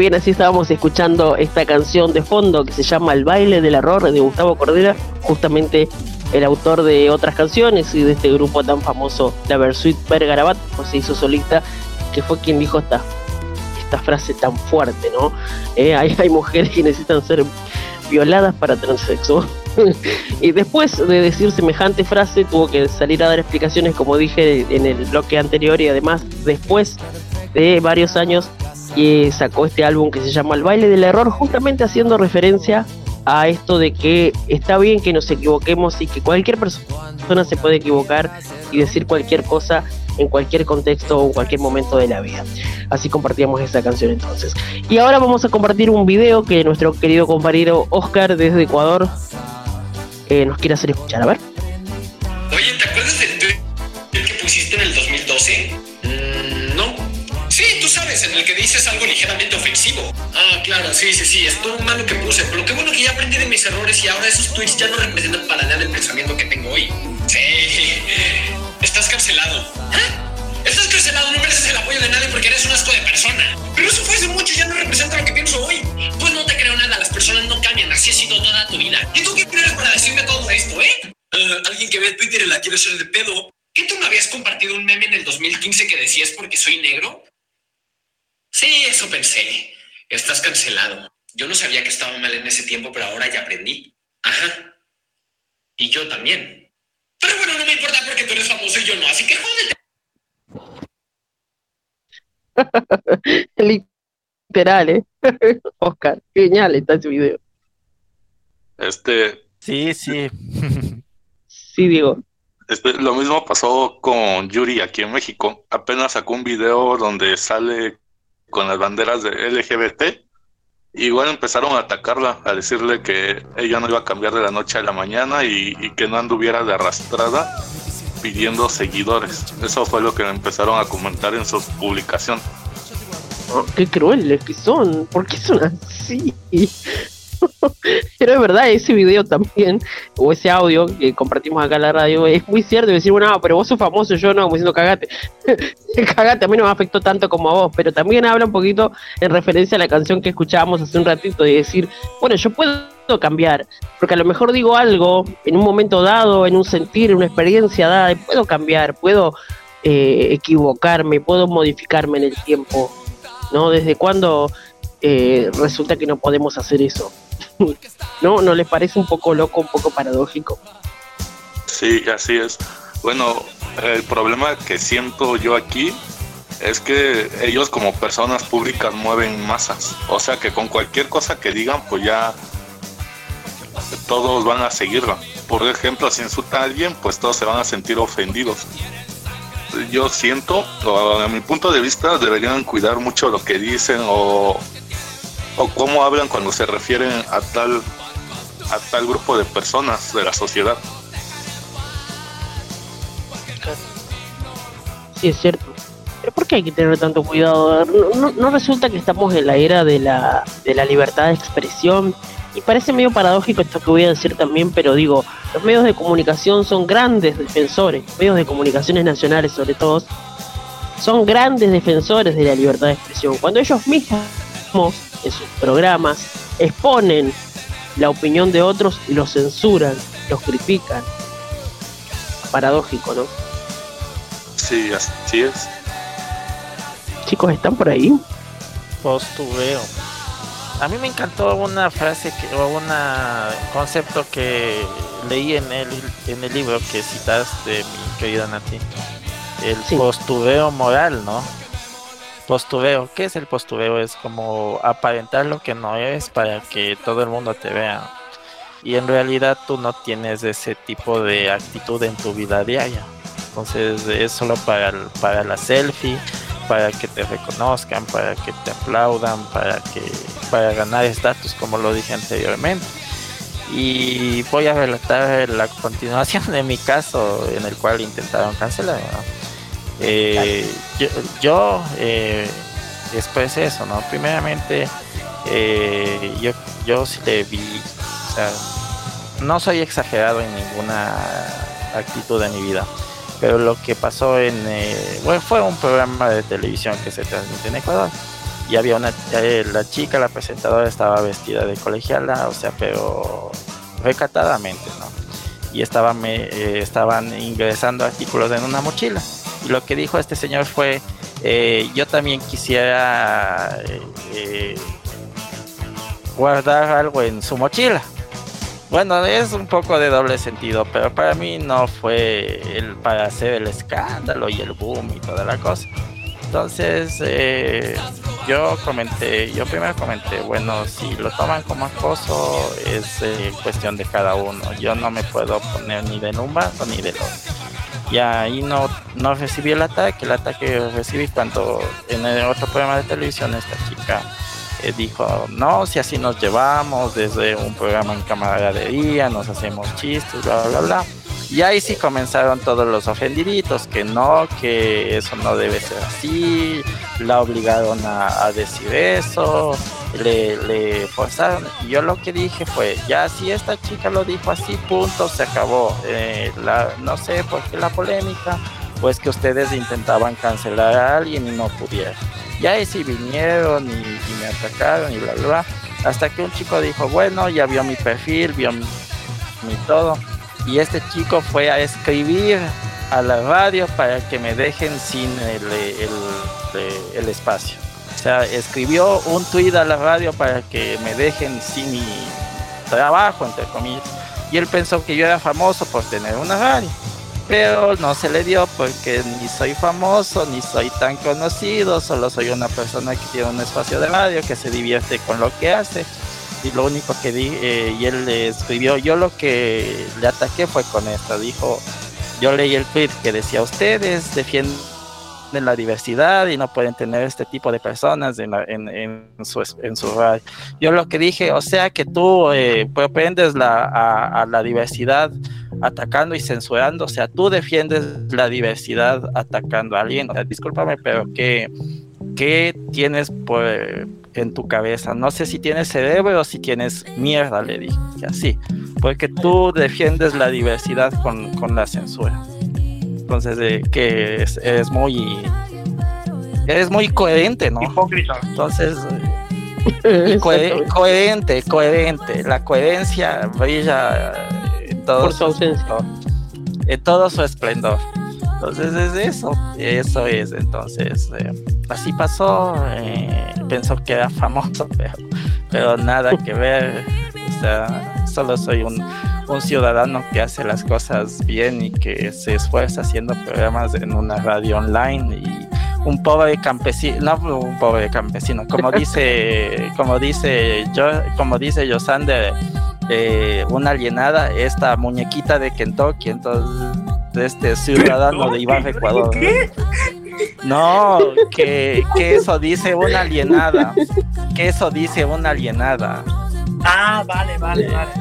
Bien, así estábamos escuchando esta canción de fondo que se llama El baile del error de Gustavo Cordera, justamente el autor de otras canciones y de este grupo tan famoso, la Versuit Bergarabat, pues se hizo solista, que fue quien dijo esta, esta frase tan fuerte, ¿no? Eh, hay, mujeres que necesitan ser violadas para tener sexo. y después de decir semejante frase, tuvo que salir a dar explicaciones, como dije en el bloque anterior, y además después de varios años y sacó este álbum que se llama El baile del error, justamente haciendo referencia a esto de que está bien que nos equivoquemos y que cualquier persona se puede equivocar y decir cualquier cosa en cualquier contexto o cualquier momento de la vida. Así compartíamos esta canción entonces. Y ahora vamos a compartir un video que nuestro querido compañero Oscar desde Ecuador eh, nos quiere hacer escuchar. A ver. Ligeramente ofensivo. Ah, claro, sí, sí, sí, estuvo mal lo que puse, pero qué bueno que ya aprendí de mis errores y ahora esos tweets ya no representan para nada el pensamiento que tengo hoy. Sí, estás cancelado. ¿Ah? Estás cancelado, no mereces el apoyo de nadie porque eres un asco de persona. Pero eso fue hace mucho y ya no representa lo que pienso hoy. Pues no te creo nada, las personas no cambian, así ha sido toda tu vida. ¿Y tú qué tienes para decirme todo esto, eh? Ah, alguien que ve Twitter y la quiere hacer de pedo. ¿Qué tú me habías compartido un meme en el 2015 que decías porque soy negro? Sí, eso pensé. Estás cancelado. Yo no sabía que estaba mal en ese tiempo, pero ahora ya aprendí. Ajá. Y yo también. Pero bueno, no me importa porque tú eres famoso y yo no, así que jódete. Literal, ¿eh? Oscar, genial está ese video. Este, Sí, sí. Sí, Diego. este, lo mismo pasó con Yuri aquí en México. Apenas sacó un video donde sale con las banderas de LGBT. Igual empezaron a atacarla, a decirle que ella no iba a cambiar de la noche a la mañana y, que no anduviera de arrastrada pidiendo seguidores. Eso fue lo que empezaron a comentar en su publicación. Oh, qué crueles que son. ¿Por qué son así? Pero es verdad, ese video también, o ese audio que compartimos acá en la radio, es muy cierto. Decir, bueno, no, pero vos sos famoso, yo no, como diciendo cagate. cagate, a mí no me afectó tanto como a vos, pero también habla un poquito en referencia a la canción que escuchábamos hace un ratito, de decir, bueno, yo puedo cambiar, porque a lo mejor digo algo en un momento dado, en un sentir, en una experiencia dada, y puedo cambiar, puedo eh, equivocarme, puedo modificarme en el tiempo, ¿no? ¿Desde cuándo eh, resulta que no podemos hacer eso? ¿No? ¿No les parece un poco loco, un poco paradójico? Sí, así es. Bueno, el problema que siento yo aquí es que ellos como personas públicas mueven masas. O sea que con cualquier cosa que digan, pues ya todos van a seguirla. Por ejemplo, si insulta a alguien, pues todos se van a sentir ofendidos. yo siento, o a mi punto de vista, deberían cuidar mucho lo que dicen o, o cómo hablan cuando se refieren a tal a tal grupo de personas de la sociedad. Sí, es cierto. Pero ¿por qué hay que tener tanto cuidado? No, no- no resulta que estamos en la era de la, de la libertad de expresión. Y parece medio paradójico esto que voy a decir también, pero digo, los medios de comunicación son grandes defensores, medios de comunicaciones nacionales sobre todo, son grandes defensores de la libertad de expresión. Cuando ellos mismos en sus programas exponen la opinión de otros y los censuran, los critican. Paradójico, ¿no? Sí, así es. Chicos, ¿están por ahí? Postubeo. A mí me encantó una frase que, o un concepto que leí en el, en el libro que citaste, mi querida Nati. El Sí. postubeo moral, ¿no? Postubeo. ¿Qué es el postubeo? Es como aparentar lo que no eres para que todo el mundo te vea. Y en realidad tú no tienes ese tipo de actitud en tu vida diaria. Entonces es solo para, para la selfie, para que te reconozcan, para que te aplaudan, para que para ganar estatus, como lo dije anteriormente. Y voy a relatar la continuación de mi caso en el cual intentaron cancelar. ¿no? Eh, yo yo, eh, expresé eso, ¿no? Primeramente, eh, yo, yo sí le vi, o sea, no soy exagerado en ninguna actitud de mi vida pero lo que pasó en eh, bueno, fue un programa de televisión que se transmite en Ecuador y había una eh, la chica la presentadora estaba vestida de colegiala o sea pero recatadamente no y estaba me- eh, estaban ingresando artículos en una mochila lo que dijo este señor fue eh, yo también quisiera eh, guardar algo en su mochila bueno, es un poco de doble sentido, pero para mí no fue el para hacer el escándalo y el boom y toda la cosa. Entonces, eh, yo comenté, yo primero comenté, bueno, si lo toman como acoso es cuestión de cada uno. Yo no me puedo poner ni de un bando ni del otro. Y ahí no, no recibí el ataque, el ataque que recibí cuando en el otro programa de televisión esta chica eh, dijo, no, si así nos llevamos desde un programa en camaradería, nos hacemos chistes, bla, bla, bla. Y ahí sí comenzaron todos los ofendiditos, que no, que eso no debe ser así, la obligaron a, a decir eso, le, le forzaron. Yo lo que dije fue, ya si esta chica lo dijo así, punto, se acabó. Eh, la, no sé por qué la polémica, pues que ustedes intentaban cancelar a alguien y no pudieron. Y ahí sí vinieron y, me atacaron y bla, bla, bla. Hasta que un chico dijo, bueno, ya vio mi perfil, vio mi, todo. Y este chico fue a escribir a la radio para que me dejen sin el- el espacio. Sea, escribió un tweet a la radio para que me dejen sin mi trabajo, entre comillas. Y él pensó que yo era famoso por tener una radio pero no se le dio porque ni soy famoso, ni soy tan conocido, solo soy una persona que tiene un espacio de radio, que se divierte con lo que hace. Y lo único que di, eh, y él le escribió, yo lo que le ataqué fue con esto, dijo, yo leí el tweet que decía, ustedes defienden la diversidad y no pueden tener este tipo de personas en, la- en, en su, en su radio. Yo lo que dije, o sea que tú eh, la, la diversidad atacando y censurando, o sea, tú defiendes la diversidad atacando a alguien. O discúlpame, pero ¿qué, qué tienes en tu cabeza? No sé si tienes cerebro o si tienes mierda, le dije, así, porque tú defiendes la diversidad con, con la censura. Entonces, eh, que es, es muy... Eres muy coherente, ¿no? Hipócrita. Entonces, coherente, coherente. La coherencia brilla en todo, Por su ausencia. esplendor, en todo su esplendor. Entonces es eso, eso es. Entonces, eh, así pasó. eh, pensó que era famoso, pero, pero nada que ver. O sea, solo soy un, un ciudadano que hace las cosas bien y que se esfuerza haciendo programas en una radio online y un pobre campesino, no un pobre campesino, como dice, como dice yo, como dice Yosander, eh, una alienada, esta muñequita de Kentucky, entonces de este ciudadano de Ibar, Ecuador. No, que, que eso dice una alienada. Que eso dice una alienada. Ah, vale, vale, vale.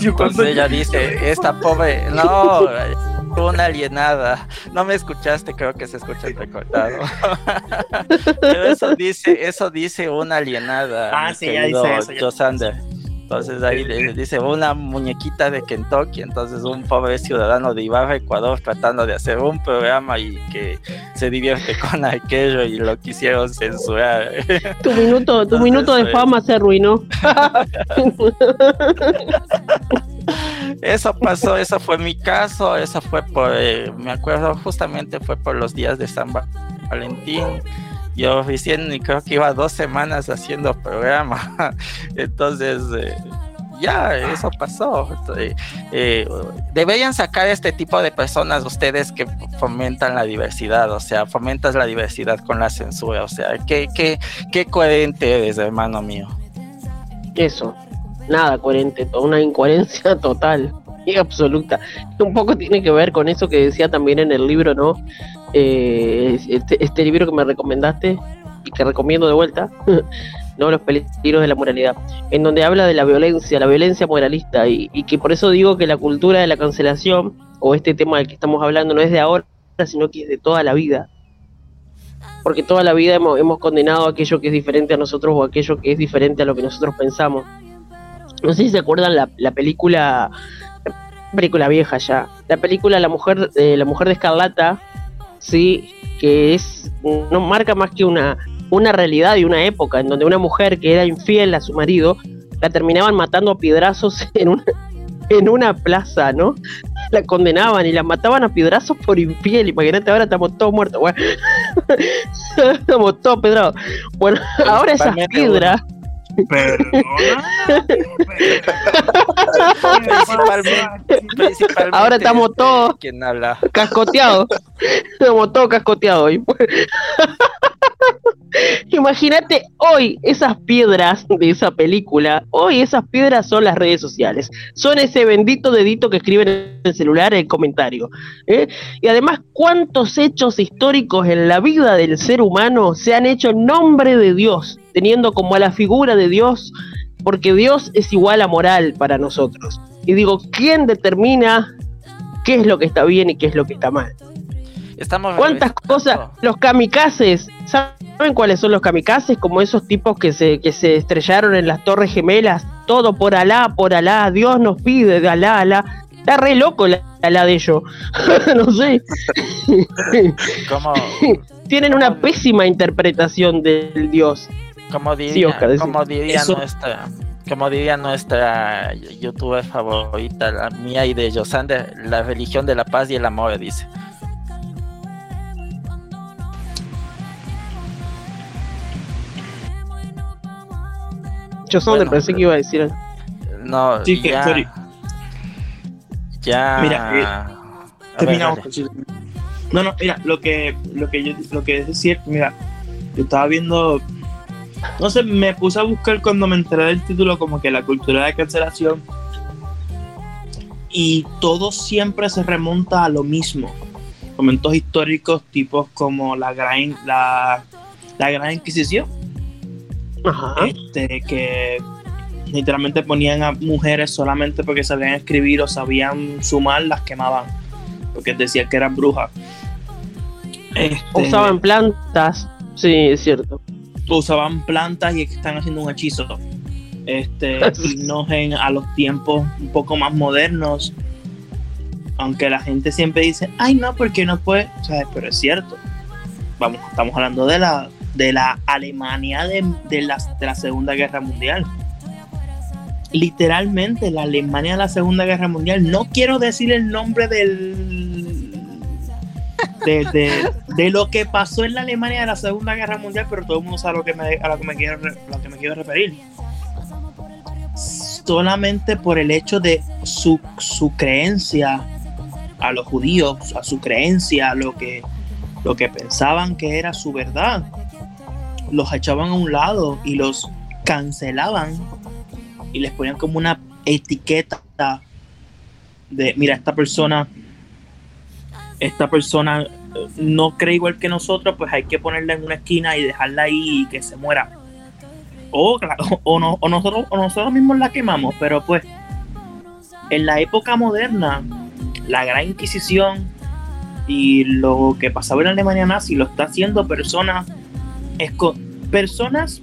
Yo cuando- Entonces ella dice, esta pobre, no, una alienada. No me escuchaste, creo que se escucha recortado. Pero eso dice, eso dice una alienada. Ah, sí, ya dice eso, ya Joe Sander. Entonces ahí le- le dice una muñequita de Kentucky, entonces un pobre ciudadano de Ibarra, Ecuador, tratando de hacer un programa y que se divierte con aquello y lo quisieron censurar. Tu minuto, tu Entonces, minuto de eh, fama se arruinó. Eso pasó, eso fue mi caso, eso fue por, eh, me acuerdo justamente fue por los días de San Va- Valentín. Yo recién creo que iba dos semanas haciendo programa, entonces eh, ya eso pasó. Eh, deberían sacar este tipo de personas ustedes que fomentan la diversidad, o sea, fomentas la diversidad con la censura, o sea, qué, qué, qué coherente eres, hermano mío. Eso, nada coherente, una incoherencia total y absoluta. Un poco tiene que ver con eso que decía también en el libro, ¿no? Eh, este, este libro que me recomendaste y que recomiendo de vuelta, ¿no? Los peligros de la moralidad, en donde habla de la violencia, la violencia moralista, y, que por eso digo que la cultura de la cancelación, o este tema del que estamos hablando, no es de ahora, sino que es de toda la vida. Porque toda la vida hemos, hemos condenado aquello que es diferente a nosotros o aquello que es diferente a lo que nosotros pensamos. No sé si se acuerdan la, la película, película vieja ya, la película La mujer, eh, la mujer de Escarlata, sí, que es no marca más que una una realidad y una época en donde una mujer que era infiel a su marido la terminaban matando a piedrazos en una en una plaza, ¿no? La condenaban y la mataban a piedrazos por infiel. Imagínate, ahora estamos todos muertos. Bueno, estamos todos pedrados. Bueno, ahora esas Principalmente piedras, Principalmente, principalmente Ahora estamos todos- habla. cascoteados. Estamos todos cascoteados. Y pues- Imagínate hoy esas piedras de esa película. Hoy esas piedras son las redes sociales. Son ese bendito dedito que escriben en el celular el comentario. ¿eh? Y además, ¿cuántos hechos históricos en la vida del ser humano se han hecho en nombre de Dios? Teniendo como a la figura de Dios, porque Dios es igual a moral para nosotros. Y digo, ¿quién determina qué es lo que está bien y qué es lo que está mal? Estamos ¿Cuántas cosas? Los kamikazes, ¿saben cuáles son los kamikazes? Como esos tipos que se, que se estrellaron en las Torres Gemelas, todo por Alá, por Alá, Dios nos pide de Alá, Alá. Está re loco la Alá de ellos. no sé. Tienen una pésima interpretación del Dios. como diría, Sí, Oscar, decime. como diría nuestra, como diría nuestra youtuber favorita, la mía y de Josander, la religión de la paz y el amor, dice. Yo solo Bueno, pensé que iba a decir. No, Sí, que- ya, sorry. ya. Mira, eh, ver, Terminamos. No, no, mira, lo que, lo que yo, lo que es cierto, mira, yo estaba viendo, no sé, me puse a buscar cuando me enteré del título como que la cultura de cancelación y todo siempre se remonta a lo mismo. Momentos históricos tipos como la gran, la, la gran Inquisición, Ajá. este, que literalmente ponían a mujeres solamente porque sabían escribir o sabían sumar, las quemaban, porque decían que eran brujas. Este, Usaban plantas. Sí, es cierto. usaban plantas y están haciendo un hechizo. Este, en, a los tiempos un poco más modernos, aunque la gente siempre dice, ay no, porque no puede, ¿sabes? pero es cierto. Vamos, estamos hablando de la, de la Alemania de, de, la, de la Segunda Guerra Mundial. Literalmente, la Alemania de la Segunda Guerra Mundial. No quiero decir el nombre del. De, de- lo que pasó en la Alemania de la Segunda Guerra Mundial, pero todo el mundo sabe a lo que me, a lo que me, quiero, lo que me quiero referir. Solamente por el hecho de su, su creencia a los judíos, a su creencia, a lo que, lo que pensaban que era su verdad, los echaban a un lado y los cancelaban y les ponían como una etiqueta de, mira, esta persona esta persona eh, no cree igual que nosotros, pues hay que ponerla en una esquina y dejarla ahí y que se muera. O, o, no, o, nosotros, o nosotros mismos la quemamos, pero pues en la época moderna, la Gran Inquisición y lo que pasaba en Alemania nazi lo está haciendo personas, esco- personas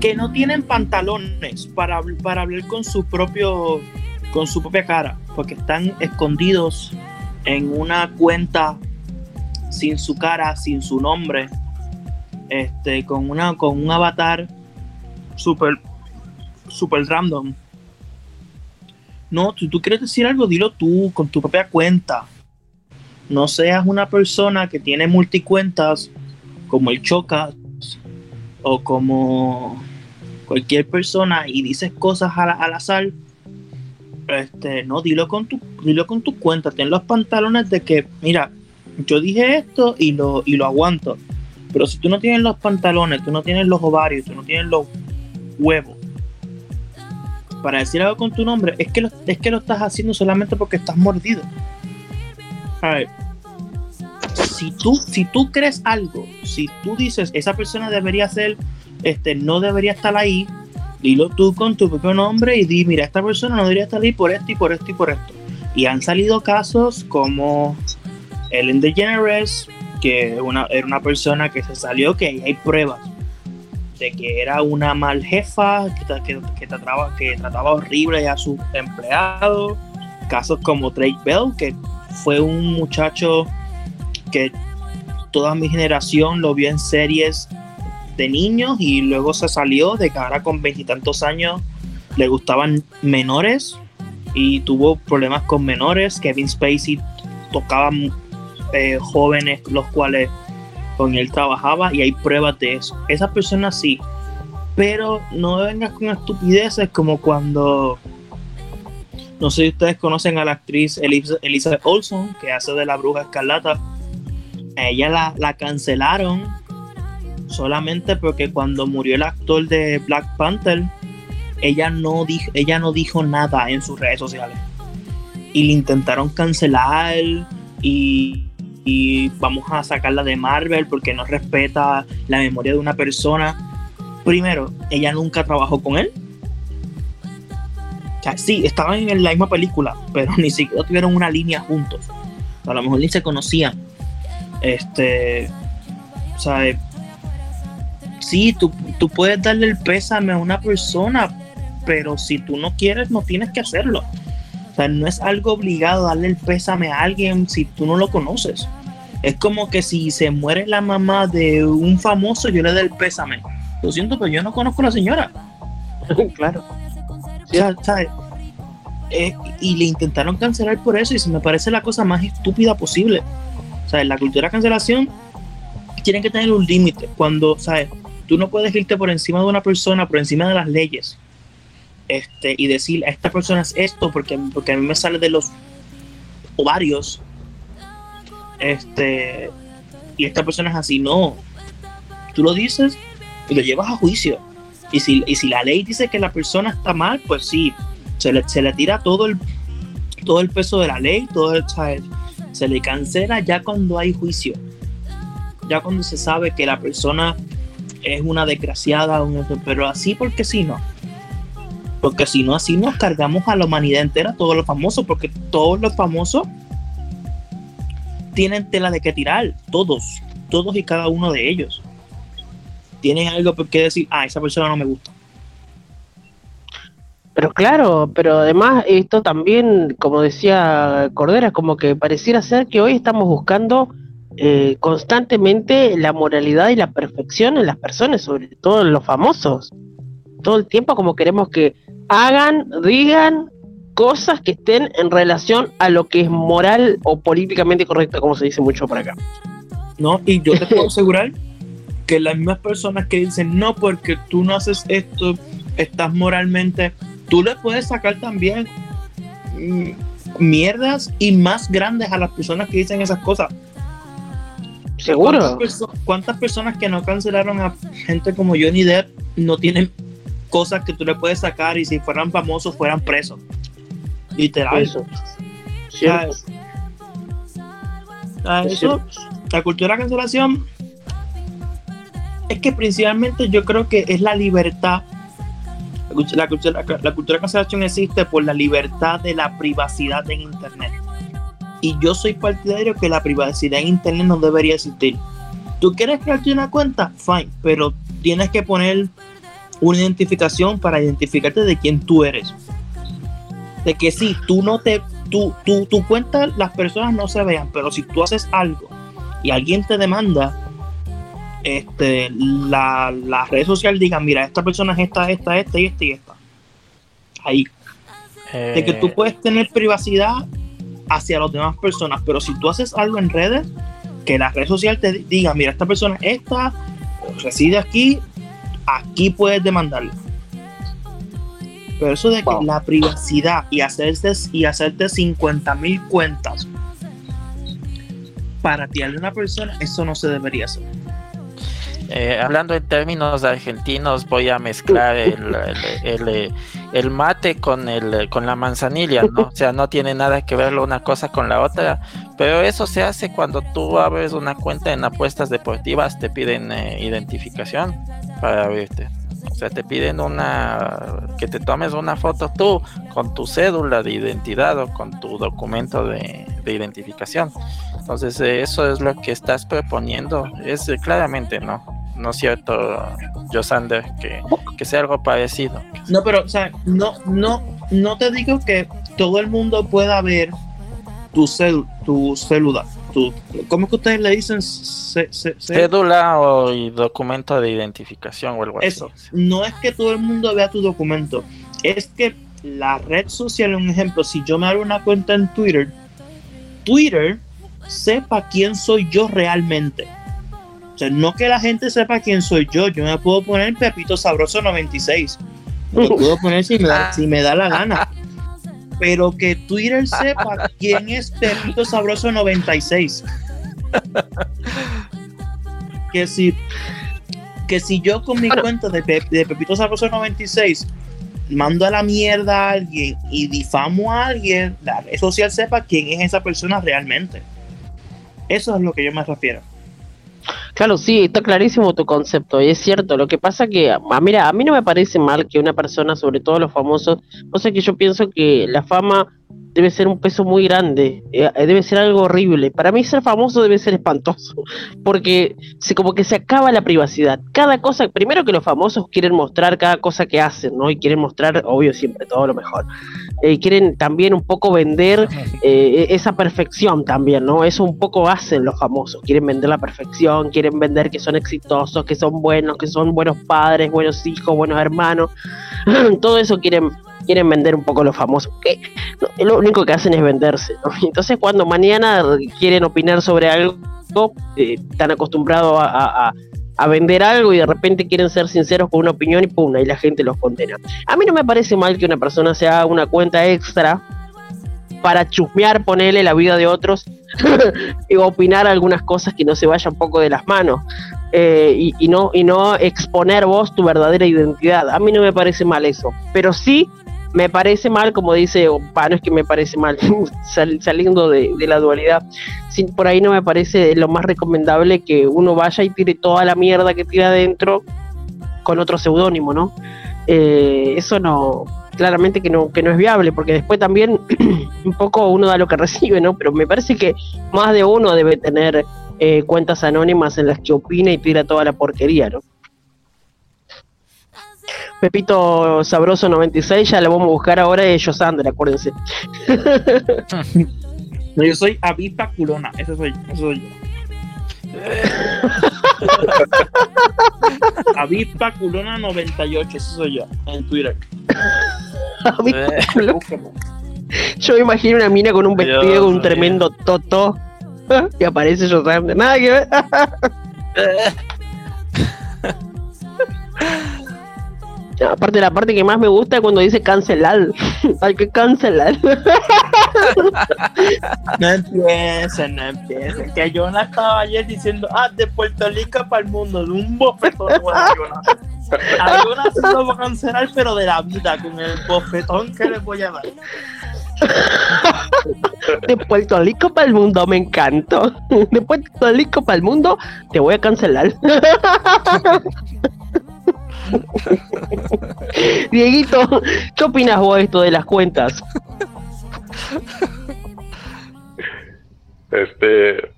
que no tienen pantalones para, para hablar con su propio con su propia cara, porque están escondidos en una cuenta sin su cara, sin su nombre, este, con una con un avatar super super random. No, si tú quieres decir algo, dilo tú con tu propia cuenta. No seas una persona que tiene multicuentas como el Chocas o como cualquier persona y dices cosas al, al azar. Este, no, dilo con tu, dilo con tu cuenta, ten los pantalones de que, mira, yo dije esto y lo, y lo aguanto. Pero si tú no tienes los pantalones, tú no tienes los ovarios, tú no tienes los huevos para decir algo con tu nombre, es que lo, es que lo estás haciendo solamente porque estás mordido. A ver, si tú, si tú crees algo, si tú dices esa persona debería ser, este, no debería estar ahí, dilo tú con tu propio nombre y di, mira, esta persona no debería estar ahí por esto y por esto y por esto. Y han salido casos como Ellen DeGeneres, que una, era una persona que se salió, que hay pruebas de que era una mal jefa, que, que, que trataba, que trataba horrible a sus empleados. Casos como Drake Bell, que fue un muchacho que toda mi generación lo vio en series de niños y luego se salió de que ahora con veintitantos años le gustaban menores y tuvo problemas con menores. Kevin Spacey tocaba eh, jóvenes los cuales con él trabajaba y hay pruebas de eso. Esa persona sí, pero no vengas con estupideces como cuando no sé si ustedes conocen a la actriz Elizabeth Olsen que hace de la bruja escarlata. Ella la, la cancelaron solamente porque cuando murió el actor de Black Panther, ella no dijo, ella no dijo nada en sus redes sociales. Y le intentaron cancelar y, y vamos a sacarla de Marvel porque no respeta la memoria de una persona. Primero, ella nunca trabajó con él. Sí, estaban en la misma película, pero ni siquiera tuvieron una línea juntos. A lo mejor ni se conocían. Este, o sea, sí, tú, tú puedes darle el pésame a una persona, pero si tú no quieres, no tienes que hacerlo. O sea, no es algo obligado darle el pésame a alguien si tú no lo conoces. Es como que si se muere la mamá de un famoso, yo le doy el pésame. Lo siento, pero yo no conozco a la señora. claro. O sea, ¿sabes? Eh, y le intentaron cancelar por eso y se me parece la cosa más estúpida posible. En la cultura de cancelación tienen que tener un límite. Cuando, ¿sabes? Tú no puedes irte por encima de una persona, por encima de las leyes. Este, y decir, a esta persona es esto porque, porque a mí me sale de los ovarios. Este, y esta persona es así. No. Tú lo dices y lo llevas a juicio. Y si, y si la ley dice que la persona está mal, pues sí, se le, se le tira todo el, todo el peso de la ley, todo el, ¿sabes? Se le cancela ya cuando hay juicio. Ya cuando se sabe que la persona es una desgraciada, pero así porque si no. Porque si no, así nos cargamos a la humanidad entera, todos los famosos, porque todos los famosos tienen tela de que tirar, todos, todos y cada uno de ellos. Tienen algo por qué decir, ah, esa persona no me gusta. Pero claro, pero además esto también, como decía Cordera, como que pareciera ser que hoy estamos buscando eh, constantemente la moralidad y la perfección en las personas, sobre todo en los famosos. Todo el tiempo como queremos que hagan, digan cosas que estén en relación a lo que es moral o políticamente correcto, como se dice mucho por acá. ¿no? Y yo te puedo asegurar que las mismas personas que dicen, no, porque tú no haces esto, estás moralmente, tú le puedes sacar también mm, mierdas y más grandes a las personas que dicen esas cosas. Seguro. ¿Cuántas, perso- cuántas personas que no cancelaron a gente como Johnny Depp no tienen cosas que tú le puedes sacar y si fueran famosos fueran presos? Literal. Eso. Eso, la cultura de cancelación es que principalmente yo creo que es la libertad. La cultura, de cancelación existe por la libertad de la privacidad en Internet. Y yo soy partidario que la privacidad en Internet no debería existir. ¿Tú quieres crearte una cuenta? Fine, pero tienes que poner una identificación para identificarte de quién tú eres. De que si tú no te, tu, tu, tu cuenta, las personas no se vean, pero si tú haces algo y alguien te demanda, este, la, la red social diga, mira, esta persona es esta, esta, esta y esta y esta. Ahí. De que tú Eh, puedes tener privacidad hacia las demás personas, pero si tú haces algo en redes, que la red social te diga, mira, esta persona, esta, reside aquí, aquí puedes demandarlo. Pero eso de que Wow. la privacidad y hacerte, y hacerte 50 mil cuentas para tirarle a una persona, eso no se debería hacer. Eh, hablando en términos argentinos, voy a mezclar el, el- el mate con, el, con la manzanilla, ¿no? O sea, no tiene nada que ver una cosa con la otra, pero eso se hace cuando tú abres una cuenta en apuestas deportivas, te piden eh, identificación para abrirte. O sea, te piden una que te tomes una foto tú con tu cédula de identidad o con tu documento de, de identificación. Entonces, eso es lo que estás proponiendo. Es claramente, ¿no? No es cierto, Josander, que, que sea algo parecido. No, pero, o sea, no, no, no te digo que todo el mundo pueda ver tu, cel, tu celular. Tu, ¿Cómo es que ustedes le dicen? Ce- ce- ce- Cédula o y documento de identificación o algo Eso, así. no es que todo el mundo vea tu documento, es que la red social, un ejemplo, si yo me abro una cuenta en Twitter, Twitter sepa quién soy yo realmente. O sea, no que la gente sepa quién soy yo, yo me puedo poner Pepito Sabroso 96. Lo puedo poner si me da, si me da la gana. Pero que Twitter sepa quién es Pepito Sabroso 96. Que si que si yo con mi cuenta de, Pe- de Pepito Sabroso 96 mando a la mierda a alguien y difamo a alguien, la red social sepa quién es esa persona realmente. Eso es lo que yo me refiero. Claro, sí, está clarísimo tu concepto, y es cierto. Lo que pasa que, ah, mira, a mí no me parece mal que una persona, sobre todo los famosos, o sea que yo pienso que la fama debe ser un peso muy grande, eh, debe ser algo horrible. Para mí ser famoso debe ser espantoso, porque se como que se acaba la privacidad. Cada cosa, primero que los famosos quieren mostrar cada cosa que hacen, ¿no? Y quieren mostrar, obvio, siempre todo lo mejor. Eh, quieren también un poco vender eh, esa perfección también, ¿no? Eso un poco hacen los famosos, quieren vender la perfección, quieren vender que son exitosos, que son buenos, que son buenos padres, buenos hijos, buenos hermanos, todo eso quieren quieren vender un poco los famosos, que lo único que hacen es venderse, ¿no? Entonces cuando mañana quieren opinar sobre algo, eh, están acostumbrados a, a- a- a vender algo y de repente quieren ser sinceros con una opinión y pum, y la gente los condena. A mí no me parece mal que una persona se haga una cuenta extra para chusmear, ponerle la vida de otros y opinar algunas cosas que no se vayan poco de las manos eh, y, y no, y no exponer vos tu verdadera identidad. A mí no me parece mal eso, pero sí me parece mal, como dice, o, no es que me parece mal, sal- saliendo de, la dualidad, por ahí no me parece lo más recomendable que uno vaya y tire toda la mierda que tira adentro con otro seudónimo, ¿no? Eh, eso no, claramente que no, que no es viable, porque después también un poco uno da lo que recibe, ¿no? Pero me parece que más de uno debe tener eh, cuentas anónimas en las que opina y tira toda la porquería, ¿no? Pepito Sabroso 96, ya lo vamos a buscar ahora, es Josander, acuérdense. No, yo soy avispa culona, eso soy, eso soy yo. avispa culona 98, eso soy yo, en Twitter. Eh. Yo me imagino una mina con un vestido Dios con un tremendo toto y aparece Josander. Nada que ver. Aparte, la parte que más me gusta es cuando dice cancelar. Hay que cancelar. No empiecen, no empiecen. Que Jonah estaba ayer diciendo, ah, de Puerto Rico para el mundo, de un bofetón. Bueno, Jonah. A Jonah sí lo voy a cancelar, pero de la vida, con el bofetón que le voy a dar. De Puerto Rico para el mundo, me encantó. De Puerto Rico para el mundo, te voy a cancelar. Dieguito, ¿qué opinas vos de esto de las cuentas? Este.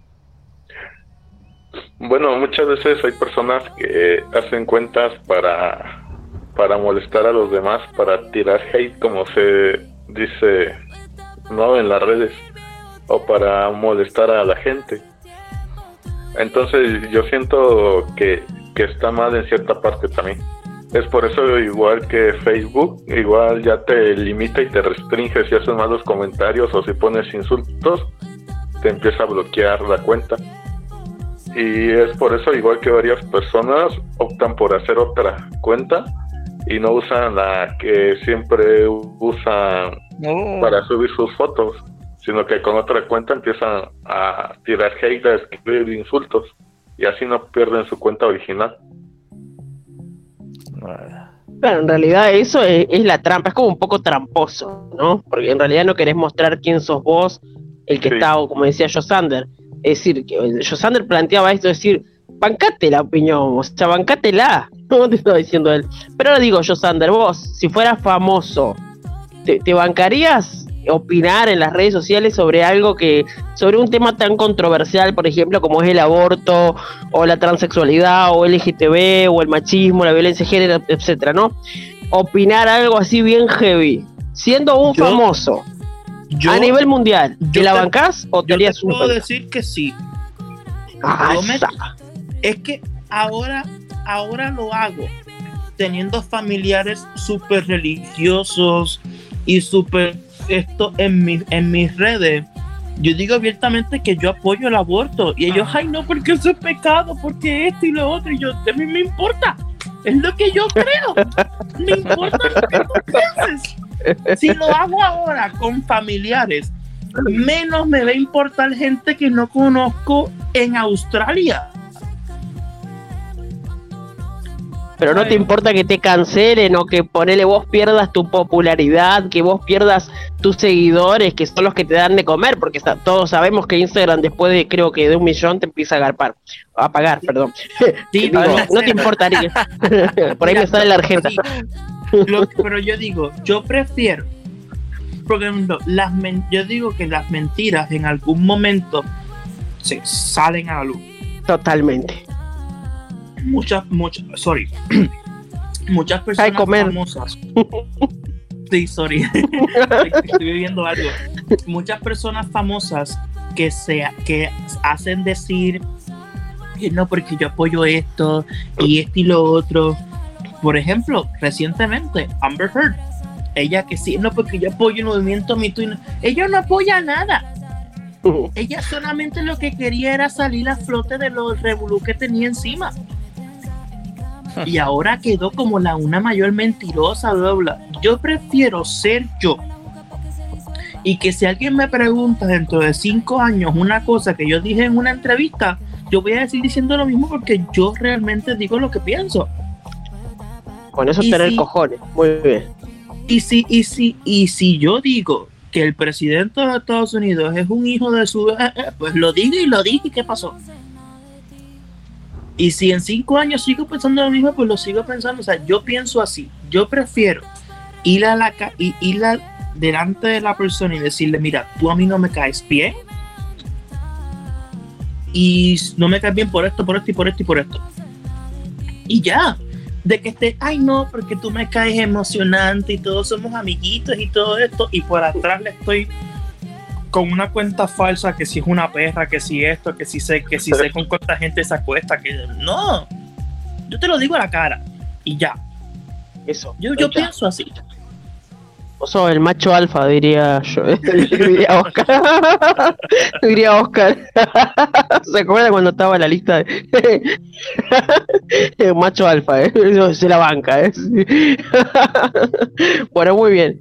Bueno, muchas veces hay personas que hacen cuentas para para molestar a los demás, para tirar hate, como se dice, no en las redes, o para molestar a la gente. Entonces yo siento que, que está mal en cierta parte también. Es por eso igual que Facebook, igual ya te limita y te restringe si haces malos comentarios o si pones insultos, te empieza a bloquear la cuenta. Y es por eso igual que varias personas optan por hacer otra cuenta y no usan la que siempre usan para subir sus fotos, sino que con otra cuenta empiezan a tirar hate, a escribir insultos y así no pierden su cuenta original. Claro, en realidad eso es, es la trampa, es como un poco tramposo, ¿no? Porque en realidad no querés mostrar quién sos vos, el que Sí. está, como decía Josander. Es decir, que Josander planteaba esto, es decir, bancate la opinión, o sea, bancátela, como te estaba diciendo él. Pero ahora digo, Josander, vos, si fueras famoso, ¿te, te bancarías opinar en las redes sociales sobre algo que, sobre un tema tan controversial, por ejemplo, como es el aborto, o la transexualidad, o LGTB, o el machismo, la violencia de género, etcétera, ¿no? Opinar algo así bien heavy, siendo un Yo- famoso Yo, a nivel mundial, ¿te la bancás o te yo te puedo decir que sí. Ah, me-. Es que ahora, ahora lo hago teniendo familiares súper religiosos y súper esto en, mi- en mis redes. Yo digo abiertamente que yo apoyo el aborto y ellos, ay no, porque eso es pecado, porque esto y lo otro. Y yo, a mí me importa, es lo que yo creo. Me importa lo que tú pienses. Si lo hago ahora con familiares, menos me va a importar gente que no conozco en Australia. Pero no te importa que te cancelen o que ponele vos pierdas tu popularidad, que vos pierdas tus seguidores, que son los que te dan de comer, porque todos sabemos que Instagram después de creo que de un millón te empieza a garpar, a pagar, perdón. Sí, Digo, pero- no te importaría. Por ahí Mira, me sale la argenta. sí. Lo que- pero yo digo, yo prefiero, por ejemplo, las men- yo digo que las mentiras en algún momento se salen a la luz. Totalmente. Muchas, muchas, sorry, muchas Ay, personas comer. famosas. Sí, sorry, estoy viviendo algo. Muchas personas famosas que se que hacen decir que no porque yo apoyo esto y esto y lo otro. Por ejemplo, recientemente Amber Heard, ella que sí, no porque yo apoyo el movimiento Me Too, ella no apoya nada. Ella solamente lo que quería era salir a flote de los revolú que tenía encima. Y ahora quedó como la una mayor mentirosa, bla, bla. Yo prefiero ser yo. Y que si alguien me pregunta dentro de cinco años una cosa que yo dije en una entrevista, yo voy a decir diciendo lo mismo porque yo realmente digo lo que pienso. Con eso Y tener cojones. Muy bien. Y si, y si, y si yo digo que el presidente de Estados Unidos es un hijo de su, eh, eh, pues lo digo y lo dije, ¿y qué pasó? Y si en cinco años sigo pensando lo mismo, pues lo sigo pensando. O sea, yo pienso así. Yo prefiero ir a la y ir a- delante de la persona y decirle, mira, tú a mí no me caes bien. Y no me caes bien por esto, por esto y por esto y por esto. Y ya. De que esté, ay no, porque tú me caes emocionante y todos somos amiguitos y todo esto. Y por atrás le estoy con una cuenta falsa que si es una perra, que si esto, que si sé, que si sé con cuánta gente se acuesta, que no. Yo te lo digo a la cara. Y ya. Eso. Yo, yo Ya. pienso así. Sos el macho alfa, diría yo. diría Oscar. diría Oscar. ¿Se acuerda cuando estaba en la lista de El macho alfa? ¿eh? Se la banca. ¿eh? bueno, muy bien.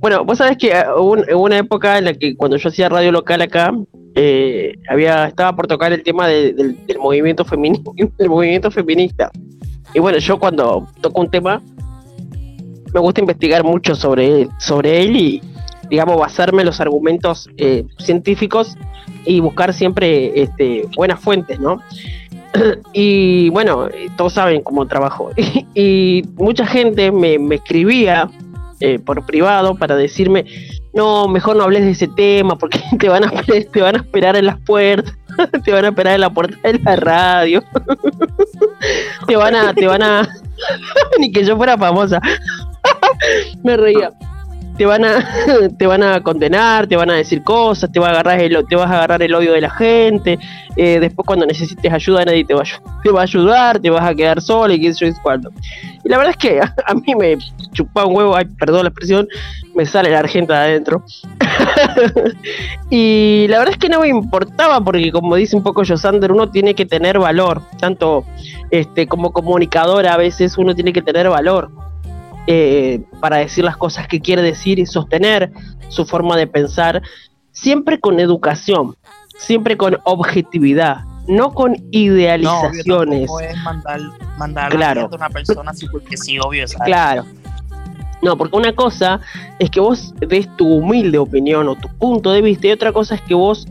bueno, vos sabés que eh, hubo un- hubo una época en la que cuando yo hacía radio local acá, eh, había estaba por tocar el tema de- del, movimiento del movimiento feminista. Y bueno, yo cuando toco un tema me gusta investigar mucho sobre sobre él y, digamos, basarme en los argumentos eh, científicos y buscar siempre este, buenas fuentes, ¿no? y bueno, todos saben cómo trabajo. y mucha gente me, me escribía eh, por privado para decirme, no, mejor no hables de ese tema porque te van a, te van a esperar en las puertas, te van a esperar en la puerta de la radio, te van a, te van a, ni que yo fuera famosa, me reía. Te van a, te van a condenar, te van a decir cosas, te va a agarrar el, te vas a agarrar el odio de la gente. eh, después cuando necesites ayuda nadie te va, a, ayudar, te vas a quedar sola y qué sé yo y la verdad es que a, mí me chupa un huevo, ay, perdón la expresión, me sale la argenta de adentro. y la verdad es que no me importaba porque como dice un poco Josander, uno tiene que tener valor, tanto este como comunicador a veces uno tiene que tener valor eh, para decir las cosas que quiere decir y sostener su forma de pensar, siempre con educación, siempre con objetividad, no con No, obvio, idealizaciones. tampoco es mandar, mandar Claro. a una persona así porque sí, obvio. ¿sabes? Claro. No, porque una cosa es que vos des tu humilde opinión o tu punto de vista y otra cosa es que vos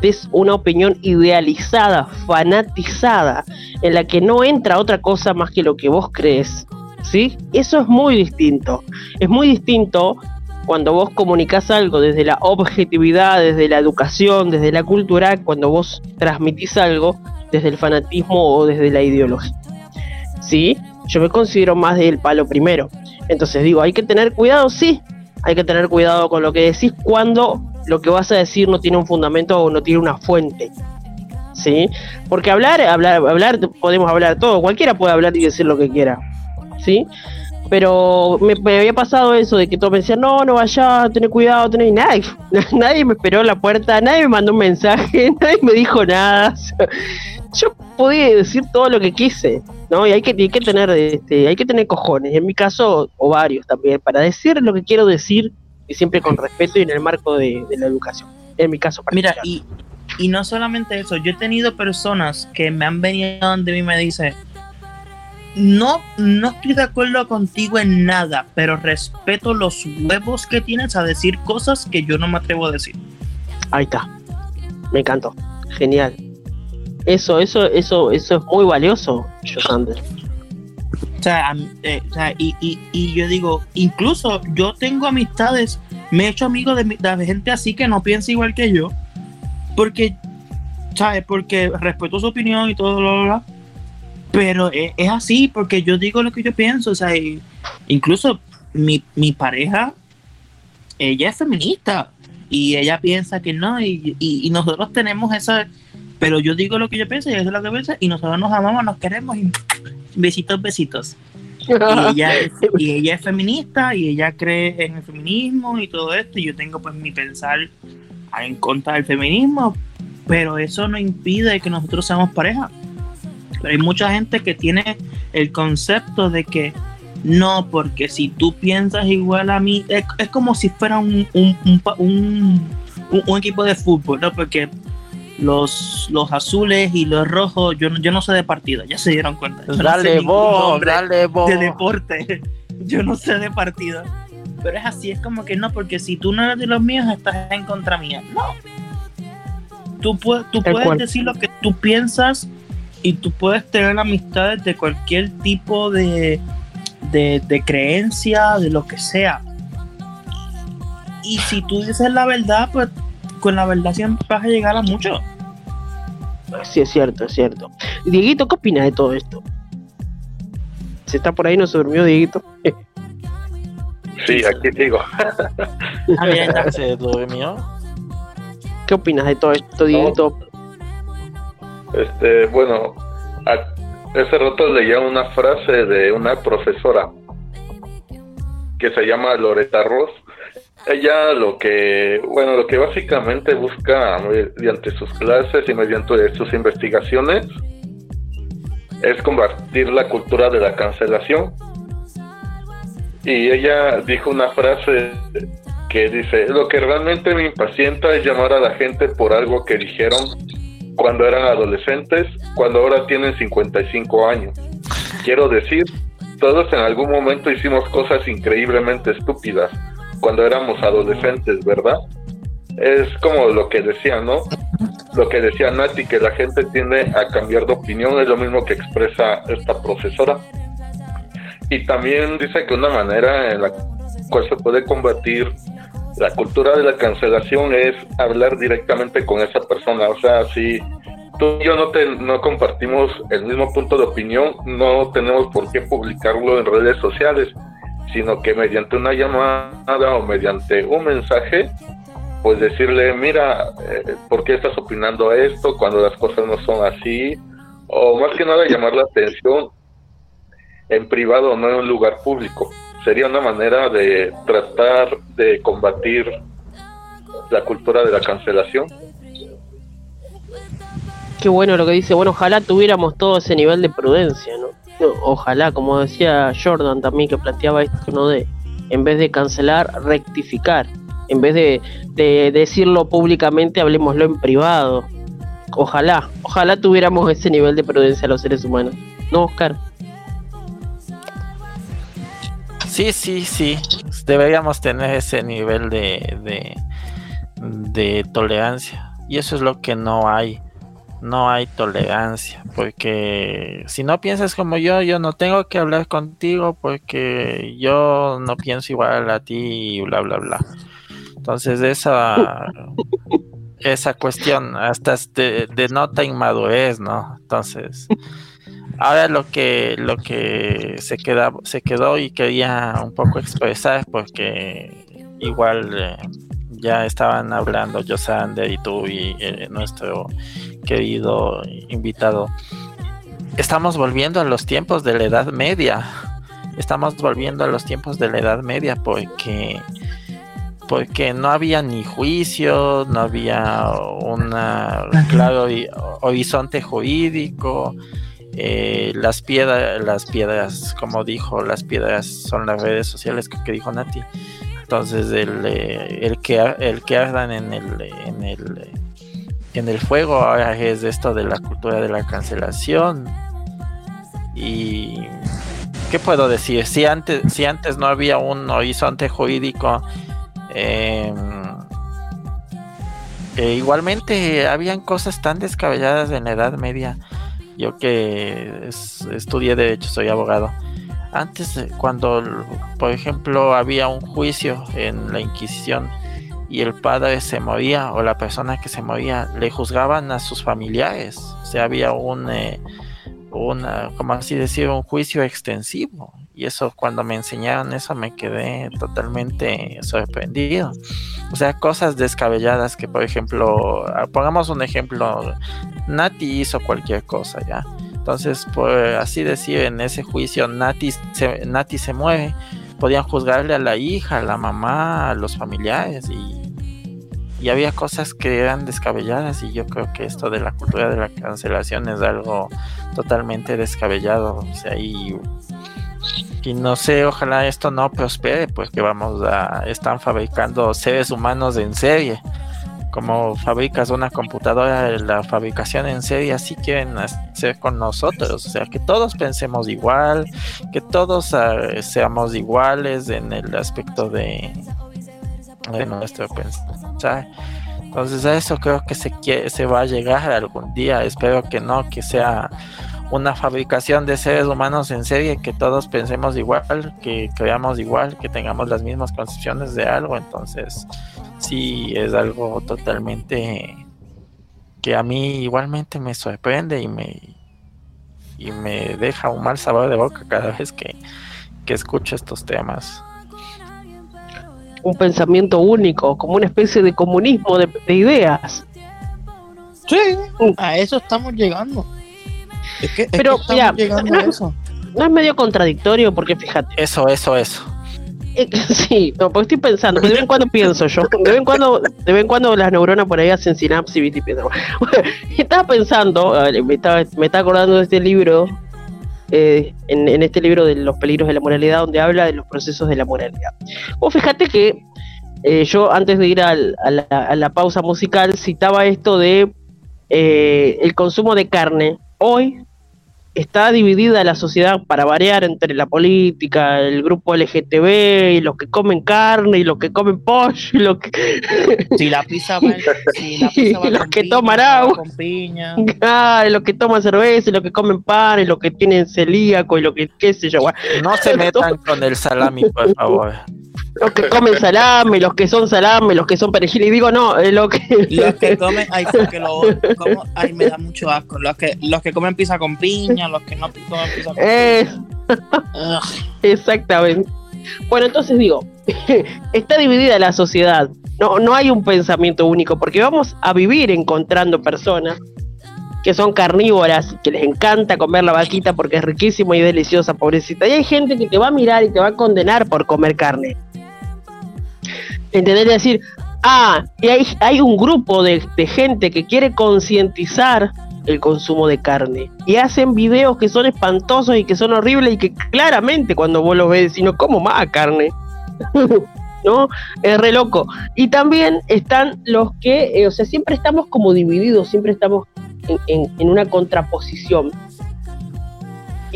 des una opinión idealizada, fanatizada, en la que no entra otra cosa más que lo que vos crees. ¿Sí? Eso es muy distinto. Es muy distinto cuando vos comunicás algo desde la objetividad, desde la educación, desde la cultura, cuando vos transmitís algo desde el fanatismo o desde la ideología. ¿Sí? Yo me considero más del palo primero. Entonces digo, hay que tener cuidado, sí, hay que tener cuidado con lo que decís cuando lo que vas a decir no tiene un fundamento o no tiene una fuente. ¿Sí? Porque hablar, hablar, hablar, podemos hablar todo, cualquiera puede hablar y decir lo que quiera. ¿Sí? Pero me, me había pasado eso de que todos me decían, no, no vayas, ten cuidado, ten y nadie, nadie me esperó en la puerta, nadie me mandó un mensaje, nadie me dijo nada. Yo podía decir todo lo que quise, ¿no? Y hay que, hay que tener, este, hay que tener cojones, en mi caso, o varios también, para decir lo que quiero decir, y siempre con respeto y en el marco de, de la educación. En mi caso Mira, particular. y, y no solamente eso, yo he tenido personas que me han venido donde mí me dicen, no, no estoy de acuerdo contigo en nada, pero respeto los huevos que tienes a decir cosas que yo no me atrevo a decir. Ahí está. Me encantó. Genial. Eso, eso, eso, eso es muy valioso, Josander. O sea, eh, o sea, y, y, y yo digo, incluso yo tengo amistades, me he hecho amigo de, de gente así que no piensa igual que yo, porque, ¿sabes? Porque respeto su opinión y todo, bla, bla, bla. Pero es, es así, porque yo digo lo que yo pienso, o sea, incluso mi, mi pareja, ella es feminista y ella piensa que no, y, y, y nosotros tenemos esa, pero yo digo lo que yo pienso y eso es lo que piensa, y nosotros nos amamos, nos queremos y besitos, besitos. Y ella, es, y ella es feminista y ella cree en el feminismo y todo esto. Y yo tengo pues mi pensar en contra del feminismo, pero eso no impide que nosotros seamos pareja. Pero hay mucha gente que tiene el concepto de que no, porque si tú piensas igual a mí, es, es como si fuera un, un, un, un- equipo de fútbol, ¿no? Porque los, los azules y los rojos, yo, no- yo no sé de partido, ya se dieron cuenta. Yo no sé Dale ningún vos, dale vos. de deporte. Yo no sé de partido. Pero es así, es como que no, porque si tú no eres de los míos, estás en contra mía. No. Tú, puedes tú puedes decir lo que tú piensas y tú puedes tener amistades de cualquier tipo de, de, de creencia, de lo que sea. Y si tú dices la verdad, pues con la verdad siempre vas a llegar a mucho. Sí, es cierto, es cierto. Dieguito, ¿qué opinas de todo esto? Si está por ahí, no se durmió, Dieguito. Sí, aquí sigo. Ah. Se durmió. ¿Qué opinas de todo esto, Dieguito? Este, bueno, ese rato leía una frase de una profesora que se llama Loreta Ross. Ella lo que, bueno, lo que básicamente busca mediante sus clases y mediante sus investigaciones es combatir la cultura de la cancelación. Y ella dijo una frase que dice, lo que realmente me impacienta es llamar a la gente por algo que dijeron cuando eran adolescentes, cuando ahora tienen 55 años. Quiero decir, todos en algún momento hicimos cosas increíblemente estúpidas. cuando éramos adolescentes, ¿verdad? Es como lo que decía, ¿no? Lo que decía Nati, que la gente tiende a cambiar de opinión, es lo mismo que expresa esta profesora. Y también dice que una manera en la cual se puede combatir la cultura de la cancelación es hablar directamente con esa persona. O sea, si tú y yo no, te, no compartimos el mismo punto de opinión, no tenemos por qué publicarlo en redes sociales, sino que mediante una llamada o mediante un mensaje, pues decirle, mira, eh, ¿por qué estás opinando esto cuando las cosas no son así? O más que nada llamar la atención en privado, no en un lugar público. Sería una manera de tratar de combatir la cultura de la cancelación. Qué bueno lo que dice. Bueno, ojalá tuviéramos todo ese nivel de prudencia, ¿no? Ojalá, como decía Jordan también que planteaba esto, ¿no? De, en vez de cancelar, rectificar. En vez de, de decirlo públicamente, hablemoslo en privado. Ojalá, ojalá tuviéramos ese nivel de prudencia los seres humanos. ¿No, Oscar? Sí, sí, sí. Deberíamos tener ese nivel de, de, tolerancia. Y eso es lo que no hay. No hay tolerancia. Porque si no piensas como yo, yo no tengo que hablar contigo porque yo no pienso igual a ti y bla, bla, bla. Entonces esa, esa cuestión hasta de, denota inmadurez, ¿no? Entonces... Ahora lo que lo que se queda se quedó y quería un poco expresar porque igual eh, ya estaban hablando Josander y tú y eh, nuestro querido invitado. Estamos volviendo a los tiempos de la Edad Media. Estamos volviendo a los tiempos de la Edad Media porque porque no había ni juicio, no había un claro horizonte jurídico, eh, las piedras, las piedras, como dijo, las piedras son las redes sociales que, que dijo Nati. Entonces el, eh, el que el que ardan en el en el en el fuego ahora es esto de la cultura de la cancelación. Y ¿qué puedo decir? Si antes, si antes no había un horizonte jurídico, eh, eh, igualmente habían cosas tan descabelladas en la Edad Media yo que es- estudié derecho, soy abogado. Antes, eh, cuando, por ejemplo, había un juicio en la Inquisición y el padre se moría o la persona que se moría, le juzgaban a sus familiares. O sea, había un, eh, como así decir, un juicio extensivo. Y eso, cuando me enseñaron eso, me quedé totalmente sorprendido. O sea, cosas descabelladas que, por ejemplo, ah, pongamos un ejemplo, Nati hizo cualquier cosa, ¿ya? Entonces, por así decir, en ese juicio Nati se, Nati se mueve, podían juzgarle a la hija, a la mamá, a los familiares y, y había cosas que eran descabelladas y yo creo que esto de la cultura de la cancelación es algo totalmente descabellado, o sea, y, y no sé, ojalá esto no prospere, porque vamos a, están fabricando seres humanos en serie. Como fabricas una computadora, la fabricación en serie así quieren hacer con nosotros, o sea, que todos pensemos igual, que todos ah, seamos iguales en el aspecto de, de nuestro pensar. Entonces a eso creo que se quiere, se va a llegar algún día, espero que no, que sea una fabricación de seres humanos en serie, que todos pensemos igual, que creamos igual, que tengamos las mismas concepciones de algo, entonces sí es algo totalmente que a mí igualmente me sorprende y me y me deja un mal sabor de boca cada vez que, que escucho estos temas. Un pensamiento único, como una especie de comunismo de, de ideas. Sí, a eso estamos llegando. Es que, es que Pero, estamos mira, llegando a eso. No es medio contradictorio porque fíjate. Eso, eso, eso. Eh, Sí, no, porque estoy pensando, de vez en cuando pienso yo, de vez en cuando, de vez en cuando las neuronas por ahí hacen sinapsis ¿viste? Y estaba pensando, ver, me estaba, me estaba acordando de este libro, eh, en, en este libro de los peligros de la moralidad, donde habla de los procesos de la moralidad. Vos fíjate que eh, yo antes de ir al- a, la, a la pausa musical citaba esto de eh, el consumo de carne. Hoy está dividida la sociedad para variar entre la política, el grupo LGTB, y los que comen carne, y los que comen pollo, y los que, Si la pizza va, si la pizza va Y los con que piña, toman agua. con piña. Ah, y los que toman cerveza, y los que comen pan, y los que tienen celíaco, y los que qué sé yo, bueno, No se metan con el salami, por favor. Los que comen salame, los que son salame, los que son perejil, y digo no, eh, lo que Los que comen, ay, porque lo, como, ay, me da mucho asco. Los que, los que comen pizza con piña, los que no comen pizza con Eh, piña. Exactamente. Bueno, entonces digo, está dividida la sociedad. No, no hay un pensamiento único, porque vamos a vivir encontrando personas que son carnívoras, que les encanta comer la vaquita porque es riquísima y deliciosa, pobrecita. Y hay gente que te va a mirar y te va a condenar por comer carne. Entender decir, ah, y hay, hay un grupo de, de gente que quiere concientizar el consumo de carne. Y hacen videos que son espantosos y que son horribles y que claramente cuando vos los ves, decís, no como más carne. ¿No? Es re loco. Y también están los que, eh, o sea, siempre estamos como divididos, siempre estamos en- en una contraposición.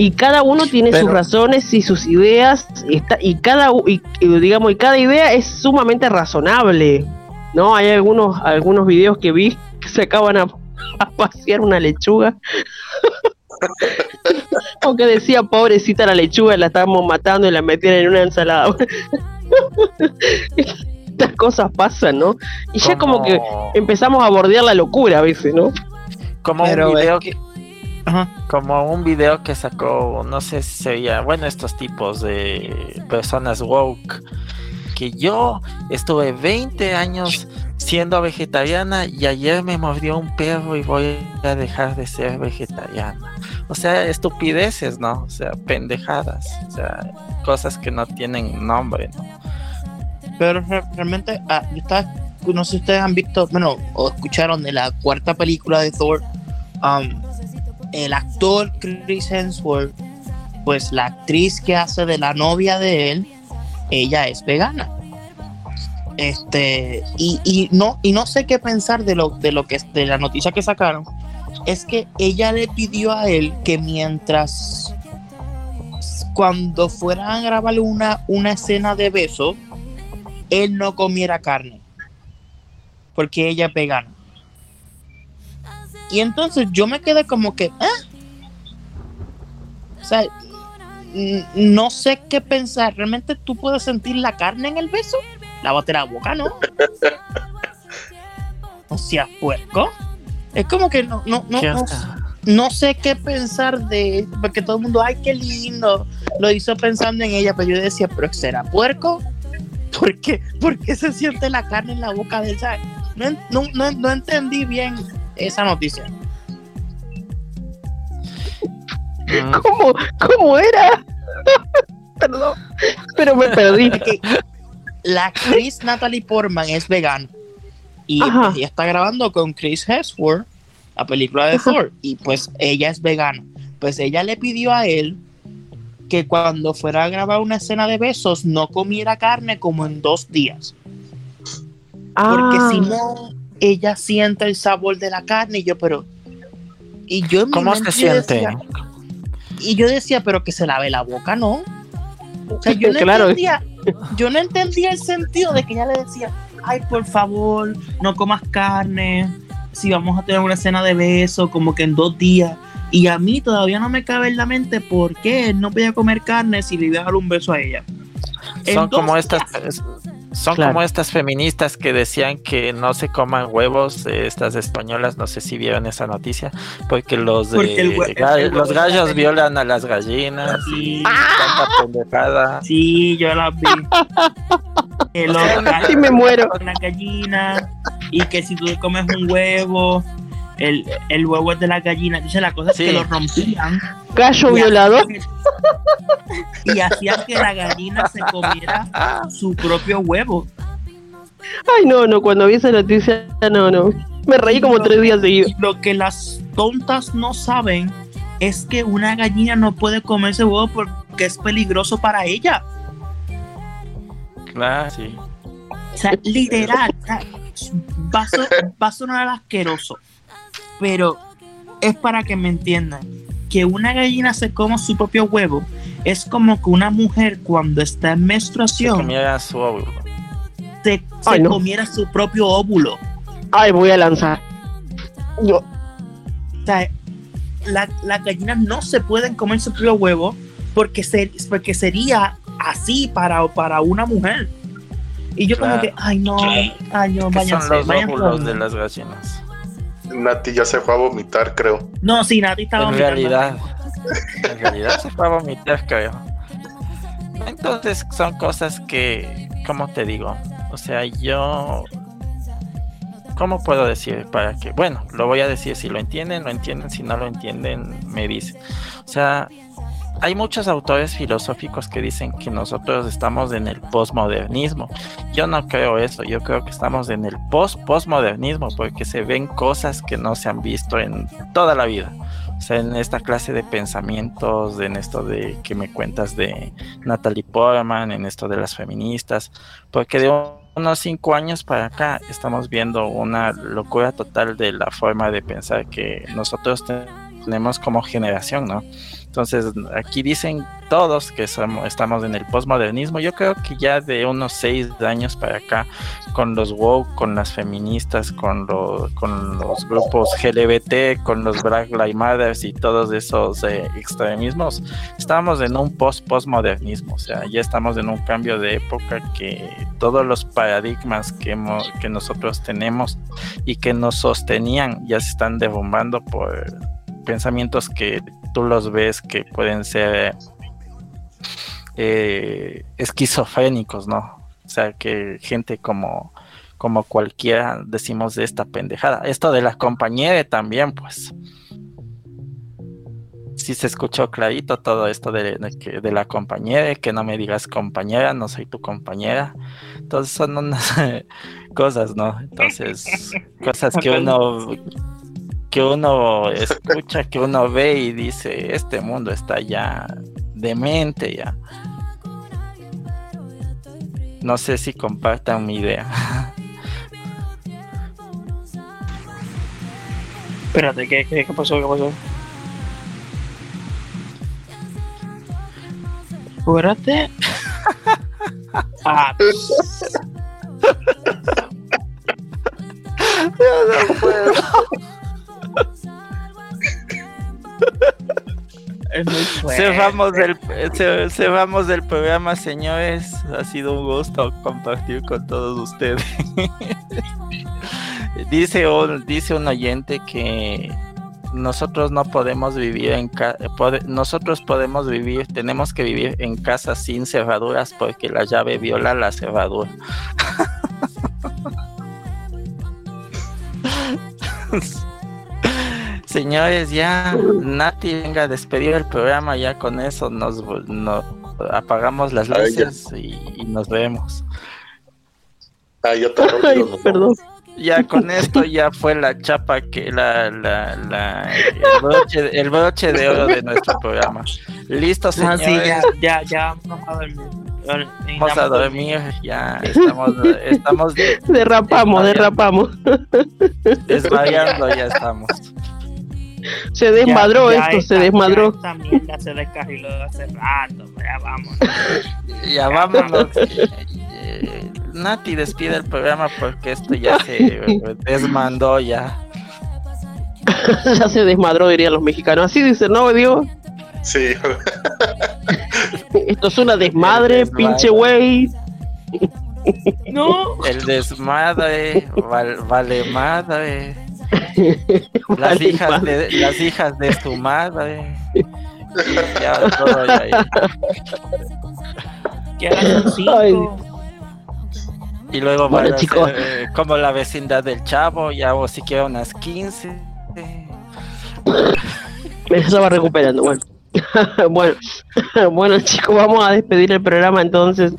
Y cada uno tiene sus razones y sus ideas, y, está, y cada y, y, digamos, y cada idea es sumamente razonable. ¿No? Hay algunos, algunos videos que vi que se acaban a, a pasear una lechuga. o que decía, pobrecita la lechuga, la estábamos matando y la metían en una ensalada. Estas cosas pasan, ¿no? Y ya como que empezamos a bordear la locura a veces, ¿no? Como Pero un es que- Ajá. como un video que sacó, no sé si se veía, bueno, estos tipos de personas woke, que yo estuve 20 años siendo vegetariana y ayer me mordió un perro y voy a dejar de ser vegetariana. O sea, estupideces, ¿no? O sea, pendejadas, o sea, cosas que no tienen nombre, ¿no? Pero re- realmente, ah, yo estaba, no sé si ustedes han visto, bueno, o escucharon de la cuarta película de Thor, um, el actor Chris Hemsworth, pues la actriz que hace de la novia de él, ella es vegana. Este, y, y no, y no sé qué pensar de lo, de lo que de la noticia que sacaron. Es que ella le pidió a él que mientras cuando fueran a grabar una, una escena de beso, él no comiera carne. Porque ella es vegana. Y entonces yo me quedé como que, ¿ah? O sea, no sé qué pensar. ¿Realmente tú puedes sentir la carne en el beso? Lávate la boca, ¿no? O sea, puerco. Es como que no, no, no, ¿Qué no, no sé qué pensar de porque todo el mundo, ay, qué lindo, lo hizo pensando en ella, pero yo decía, pero será puerco, ¿por qué, ¿Por qué se siente la carne en la boca de? ¿Sabes? No, no, no, no entendí bien esa noticia. ¿Cómo, cómo era? Perdón, pero me perdí. Que la actriz Natalie Portman es vegana y Ajá. ella está grabando con Chris Hemsworth la película de Thor y pues ella es vegana. Pues ella le pidió a él que cuando fuera a grabar una escena de besos no comiera carne como en dos días. porque Ah, si no, ella siente el sabor de la carne y yo, pero... Y yo en ¿Cómo se siente? decía- y yo decía, pero que se lave la boca, ¿no? O sea, yo no Claro. entendía, yo no entendía el sentido de que ella le decía, ay, por favor, no comas carne, si vamos a tener una escena de beso, como que en dos días. Y a mí todavía no me cabe en la mente por qué él no podía comer carne si le iba a dar un beso a ella. Son como estas. Son Claro. como estas feministas que decían que no se coman huevos eh, estas españolas no sé si vieron esa noticia porque los de Porque el hue- ga- el huevo los gallos la- violan a las gallinas y Sí. tanta pendejada Sí, yo la vi. Que los Sí, me muero. Con la gallina. Y que si tú comes un huevo, el, el huevo es de la gallina. Entonces la cosa es Sí. que lo rompían. Gallo y violador. que- Y hacían que la gallina se comiera su propio huevo. Ay, no, no, cuando vi esa noticia, no, no. Me reí como tres días seguidos. Lo que las tontas no saben es que una gallina no puede comerse huevo porque es peligroso para ella. claro sí O sea, literal, va a sonar asqueroso, pero es para que me entiendan. Que una gallina se coma su propio huevo es como que una mujer cuando está en Se menstruación comiera su óvulo. se, se Ay, no. comiera su propio óvulo. Ay, voy a lanzar. Yo, O sea, la- las gallinas no se pueden comer su propio huevo porque, se, porque sería así para, para una mujer. Y yo como que, ay no, ay no, ¿Qué son váyanse, los váyanse. óvulos de las gallinas? Nati ya se fue a vomitar, creo. No, sí, Nati estaba En vomitando. realidad, en realidad se fue a vomitar, creo. Entonces son cosas que, ¿cómo te digo? O sea, yo, ¿cómo puedo decir para que? Bueno, lo voy a decir, si lo entienden, lo entienden, si no lo entienden, me dicen. O sea, hay muchos autores filosóficos que dicen que nosotros estamos en el posmodernismo. Yo no creo eso, yo creo que estamos en el post-postmodernismo porque se ven cosas que no se han visto en toda la vida. O sea, en esta clase de pensamientos, en esto de que me cuentas de Natalie Portman, en esto de las feministas, porque de unos cinco años para acá estamos viendo una locura total de la forma de pensar que nosotros te- tenemos como generación, ¿no? Entonces, aquí dicen todos que somos, estamos en el postmodernismo. Yo creo que ya de unos seis años para acá, con los woke, con las feministas, con, lo- con los grupos LGBT, con los Black Lives Matter y todos esos eh, extremismos, estamos en un post-postmodernismo. O sea, ya estamos en un cambio de época que todos los paradigmas que, hemos- que nosotros tenemos y que nos sostenían ya se están derrumbando por pensamientos que tú los ves que pueden ser eh, esquizofrénicos, ¿no? O sea, que gente como, como cualquiera decimos de esta pendejada. Esto de la compañera también, pues. Sí se escuchó clarito todo esto de, de de la compañera, que no me digas compañera, no soy tu compañera. Entonces son unas cosas, ¿no? Entonces, cosas que uno que uno escucha, que uno ve y dice, este mundo está ya demente ya. No sé si compartan mi idea. Espérate, ¿qué, qué, qué pasó? ¿Qué pasó? Espérate. Ah, no puedo. Cerramos el, ce- cerramos el programa, señores. Ha sido un gusto compartir con todos ustedes. dice, un, dice un oyente que nosotros no podemos vivir en ca- pode- nosotros podemos vivir, tenemos que vivir en casas sin cerraduras porque la llave viola la cerradura. Señores, ya Nati venga a despedir el programa, ya con eso nos, no- apagamos las luces y, y nos vemos. Ah, yo te Ay, perdón. Ya con esto ya fue la chapa que la, la, la- el, broche, el broche de oro de nuestro programa. Listo, Ah, señores. sí, ya, ya, ya vamos a dormir. Vamos a dormir, ya estamos, estamos Derrapamos, derrapamos. desvariando, ya estamos. Se desmadró Ya- ya esto, esta- se desmadró. ya Esta mierda se descarriló hace rato, ya vamos. Ya vámonos. Eh, Nati despide el programa porque esto ya se desmandó ya. ya se desmadró, dirían los mexicanos. Así dicen, ¿no, Diego? Sí. Esto es una desmadre, pinche güey. No. El desmadre, val- vale madre. Las hijas de las hijas de su madre. Y ya todo ya. Y luego Bueno, van a chicos. eh, como la vecindad del chavo, ya o siquiera unas 15. Eso va recuperando, bueno. bueno, bueno chicos, vamos a despedir el programa entonces.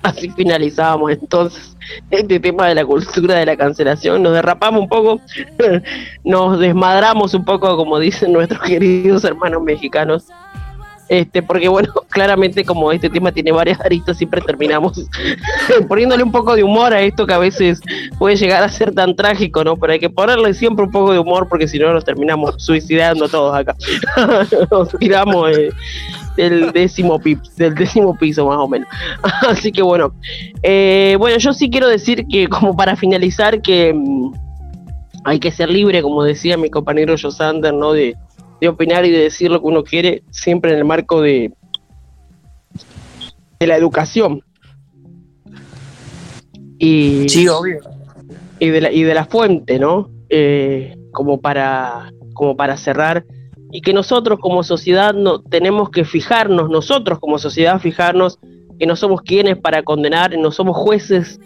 Así finalizamos entonces este tema de la cultura de la cancelación. Nos derrapamos un poco, nos desmadramos un poco, como dicen nuestros queridos hermanos mexicanos. Este, porque bueno, claramente como este tema tiene varias aristas, siempre terminamos poniéndole un poco de humor a esto que a veces puede llegar a ser tan trágico, ¿no? Pero hay que ponerle siempre un poco de humor porque si no nos terminamos suicidando todos acá. nos tiramos eh, del décimo pi- del décimo piso más o menos. Así que bueno, eh, bueno, yo sí quiero decir que como para finalizar que mm, hay que ser libre, como decía mi compañero Josander, ¿no? De, de opinar y de decir lo que uno quiere, siempre en el marco de, de la educación. Y, Sí, obvio. y de la, y de la fuente, ¿no? Eh, como para como para cerrar y que nosotros como sociedad no tenemos que fijarnos, nosotros como sociedad fijarnos que no somos quienes para condenar, no somos jueces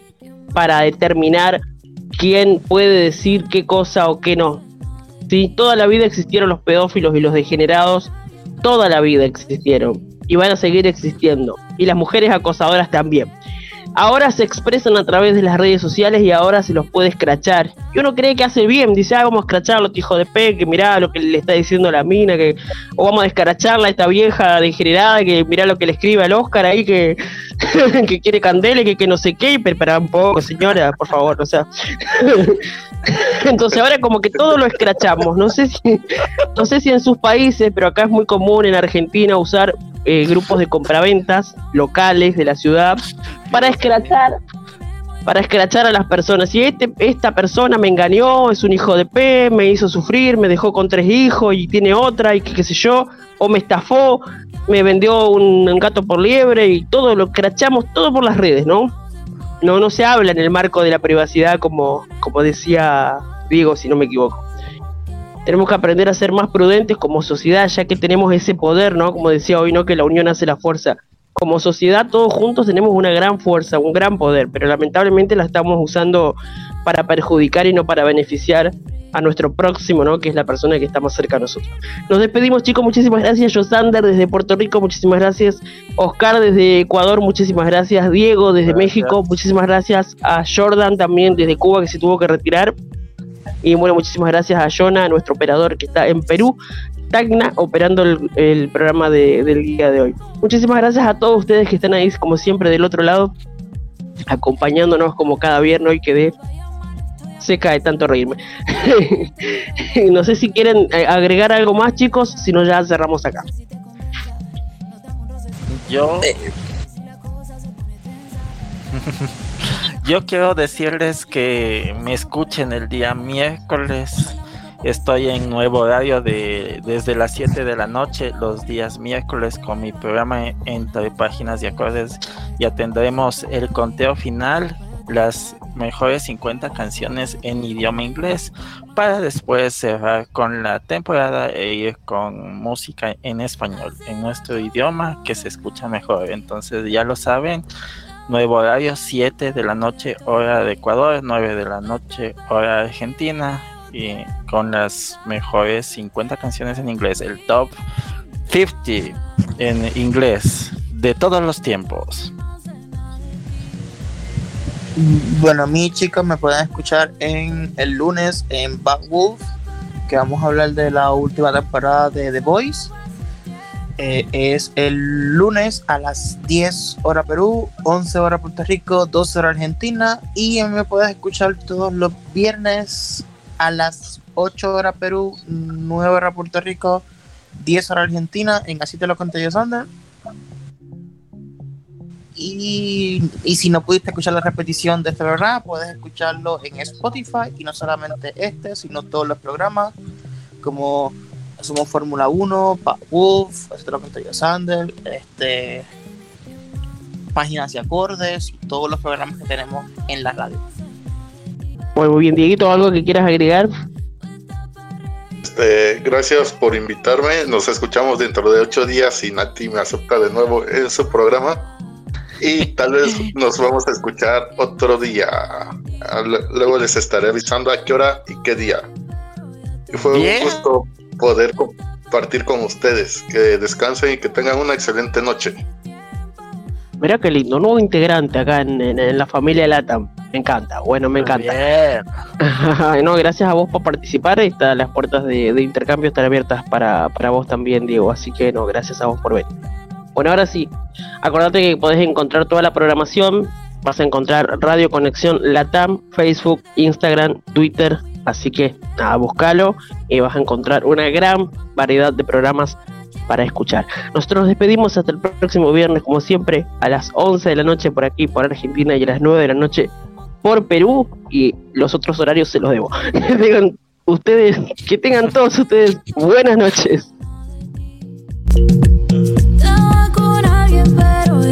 para determinar quién puede decir qué cosa o qué no. Sí, toda la vida existieron los pedófilos y los degenerados, toda la vida existieron y van a seguir existiendo. Y las mujeres acosadoras también. Ahora se expresan a través de las redes sociales y ahora se los puede escrachar. Y uno cree que hace bien, dice, ah, vamos a escracharlo, hijo de pe, que mirá lo que le está diciendo la mina, que o vamos a descaracharla a esta vieja degenerada, que mirá lo que le escribe al Oscar ahí, que, que quiere candela, y que, que no sé qué, pero para un poco, señora, por favor, o sea. Entonces ahora como que todo lo escrachamos. No sé si, no sé si en sus países, pero acá es muy común en Argentina usar eh, grupos de compraventas locales de la ciudad para escrachar para escrachar a las personas. Si este, esta persona me engañó, es un hijo de P, me hizo sufrir, me dejó con tres hijos y tiene otra y qué sé yo, o me estafó, me vendió un gato por liebre y todo lo escrachamos todo por las redes, ¿no? No, no se habla en el marco de la privacidad como, como decía Diego, si no me equivoco. Tenemos que aprender a ser más prudentes como sociedad, ya que tenemos ese poder, ¿no? Como decía hoy, ¿no? Que la unión hace la fuerza. Como sociedad, todos juntos tenemos una gran fuerza, un gran poder, pero lamentablemente la estamos usando para perjudicar y no para beneficiar a nuestro próximo, ¿no? Que es la persona que está más cerca a nosotros. Nos despedimos, chicos. Muchísimas gracias. Josander desde Puerto Rico, muchísimas gracias. Oscar desde Ecuador, muchísimas gracias. Diego desde México, muchísimas gracias. A Jordan también desde Cuba que se tuvo que retirar. Y bueno, muchísimas gracias a Jonah, nuestro operador que está en Perú, Tacna, operando el, el programa de- del día de hoy. Muchísimas gracias a todos ustedes que están ahí, como siempre, del otro lado, acompañándonos como cada viernes. Hoy quedé seca de tanto reírme. no sé si quieren eh, agregar algo más, chicos, si no ya cerramos acá. Yo. Yo quiero decirles que me escuchen el día miércoles. Estoy en nuevo horario de desde las 7 de la noche los días miércoles con mi programa entre páginas y acordes y tendremos el conteo final, las mejores 50 canciones en idioma inglés para después cerrar con la temporada e ir con música en español, en nuestro idioma que se escucha mejor. Entonces ya lo saben, nuevo horario 7 de la noche hora de Ecuador, 9 de la noche hora Argentina y con las mejores 50 canciones en inglés, el top 50 en inglés de todos los tiempos. Bueno, a mí chicos me pueden escuchar en el lunes en Bad Wolf, que vamos a hablar de la última temporada de The Voice. Eh, es el lunes a las 10 hora Perú, 11 hora Puerto Rico, 12 hora Argentina y me puedes escuchar todos los viernes a las 8 hora Perú, 9 hora Puerto Rico, 10 hora Argentina en Así te lo conté yo, Sander. Y, y si no pudiste escuchar la repetición de este programa, puedes escucharlo en Spotify y no solamente este, sino todos los programas como Somos Fórmula 1, Pa- Wolf, yo Sander, este, Páginas y Acordes, todos los programas que tenemos en la radio. Muy, muy bien, Dieguito, ¿algo que quieras agregar? Este, gracias por invitarme. Nos escuchamos dentro de ocho días y Nati me acepta de nuevo en su programa. Y tal vez nos vamos a escuchar otro día. Ah, Luego les estaré avisando a qué hora y qué día. Y fue Bien. un gusto poder compartir con ustedes. Que descansen y que tengan una excelente noche. Mirá qué lindo, nuevo integrante acá en, en- en la familia LATAM. Me encanta, bueno, me encanta. Bien. no, gracias a vos por participar. Está, las puertas de, de intercambio están abiertas para, para vos también, Diego. Así que no, gracias a vos por venir. Bueno, ahora sí, acordate que podés encontrar toda la programación. Vas a encontrar Radio Conexión Latam, Facebook, Instagram, Twitter. Así que nada, búscalo y vas a encontrar una gran variedad de programas para escuchar. Nosotros nos despedimos hasta el próximo viernes, como siempre, a las 11 de la noche por aquí, por Argentina, y a las 9 de la noche por Perú. Y los otros horarios se los debo. Tengan ustedes, que tengan todos ustedes buenas noches.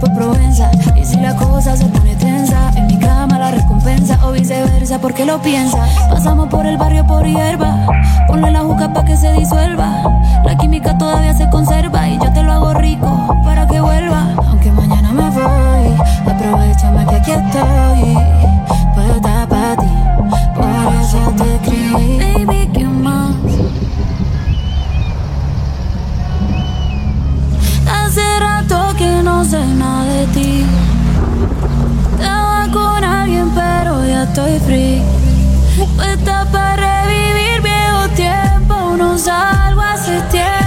por Provenza. Y si la cosa se pone tensa, en mi cama la recompensa o viceversa, porque lo piensa. Pasamos por el barrio por hierba, ponle la juca pa' que se disuelva. La química todavía se conserva y yo te lo hago rico para que vuelva. Aunque mañana me voy, aprovechame que aquí estoy. Puesta para ti, por eso te escribí. Baby, ¿qué más? Hace rato que no sé nada de ti. Estaba con alguien, pero ya estoy free. Puesta para revivir viejo tiempo, no salgo hace tiempo.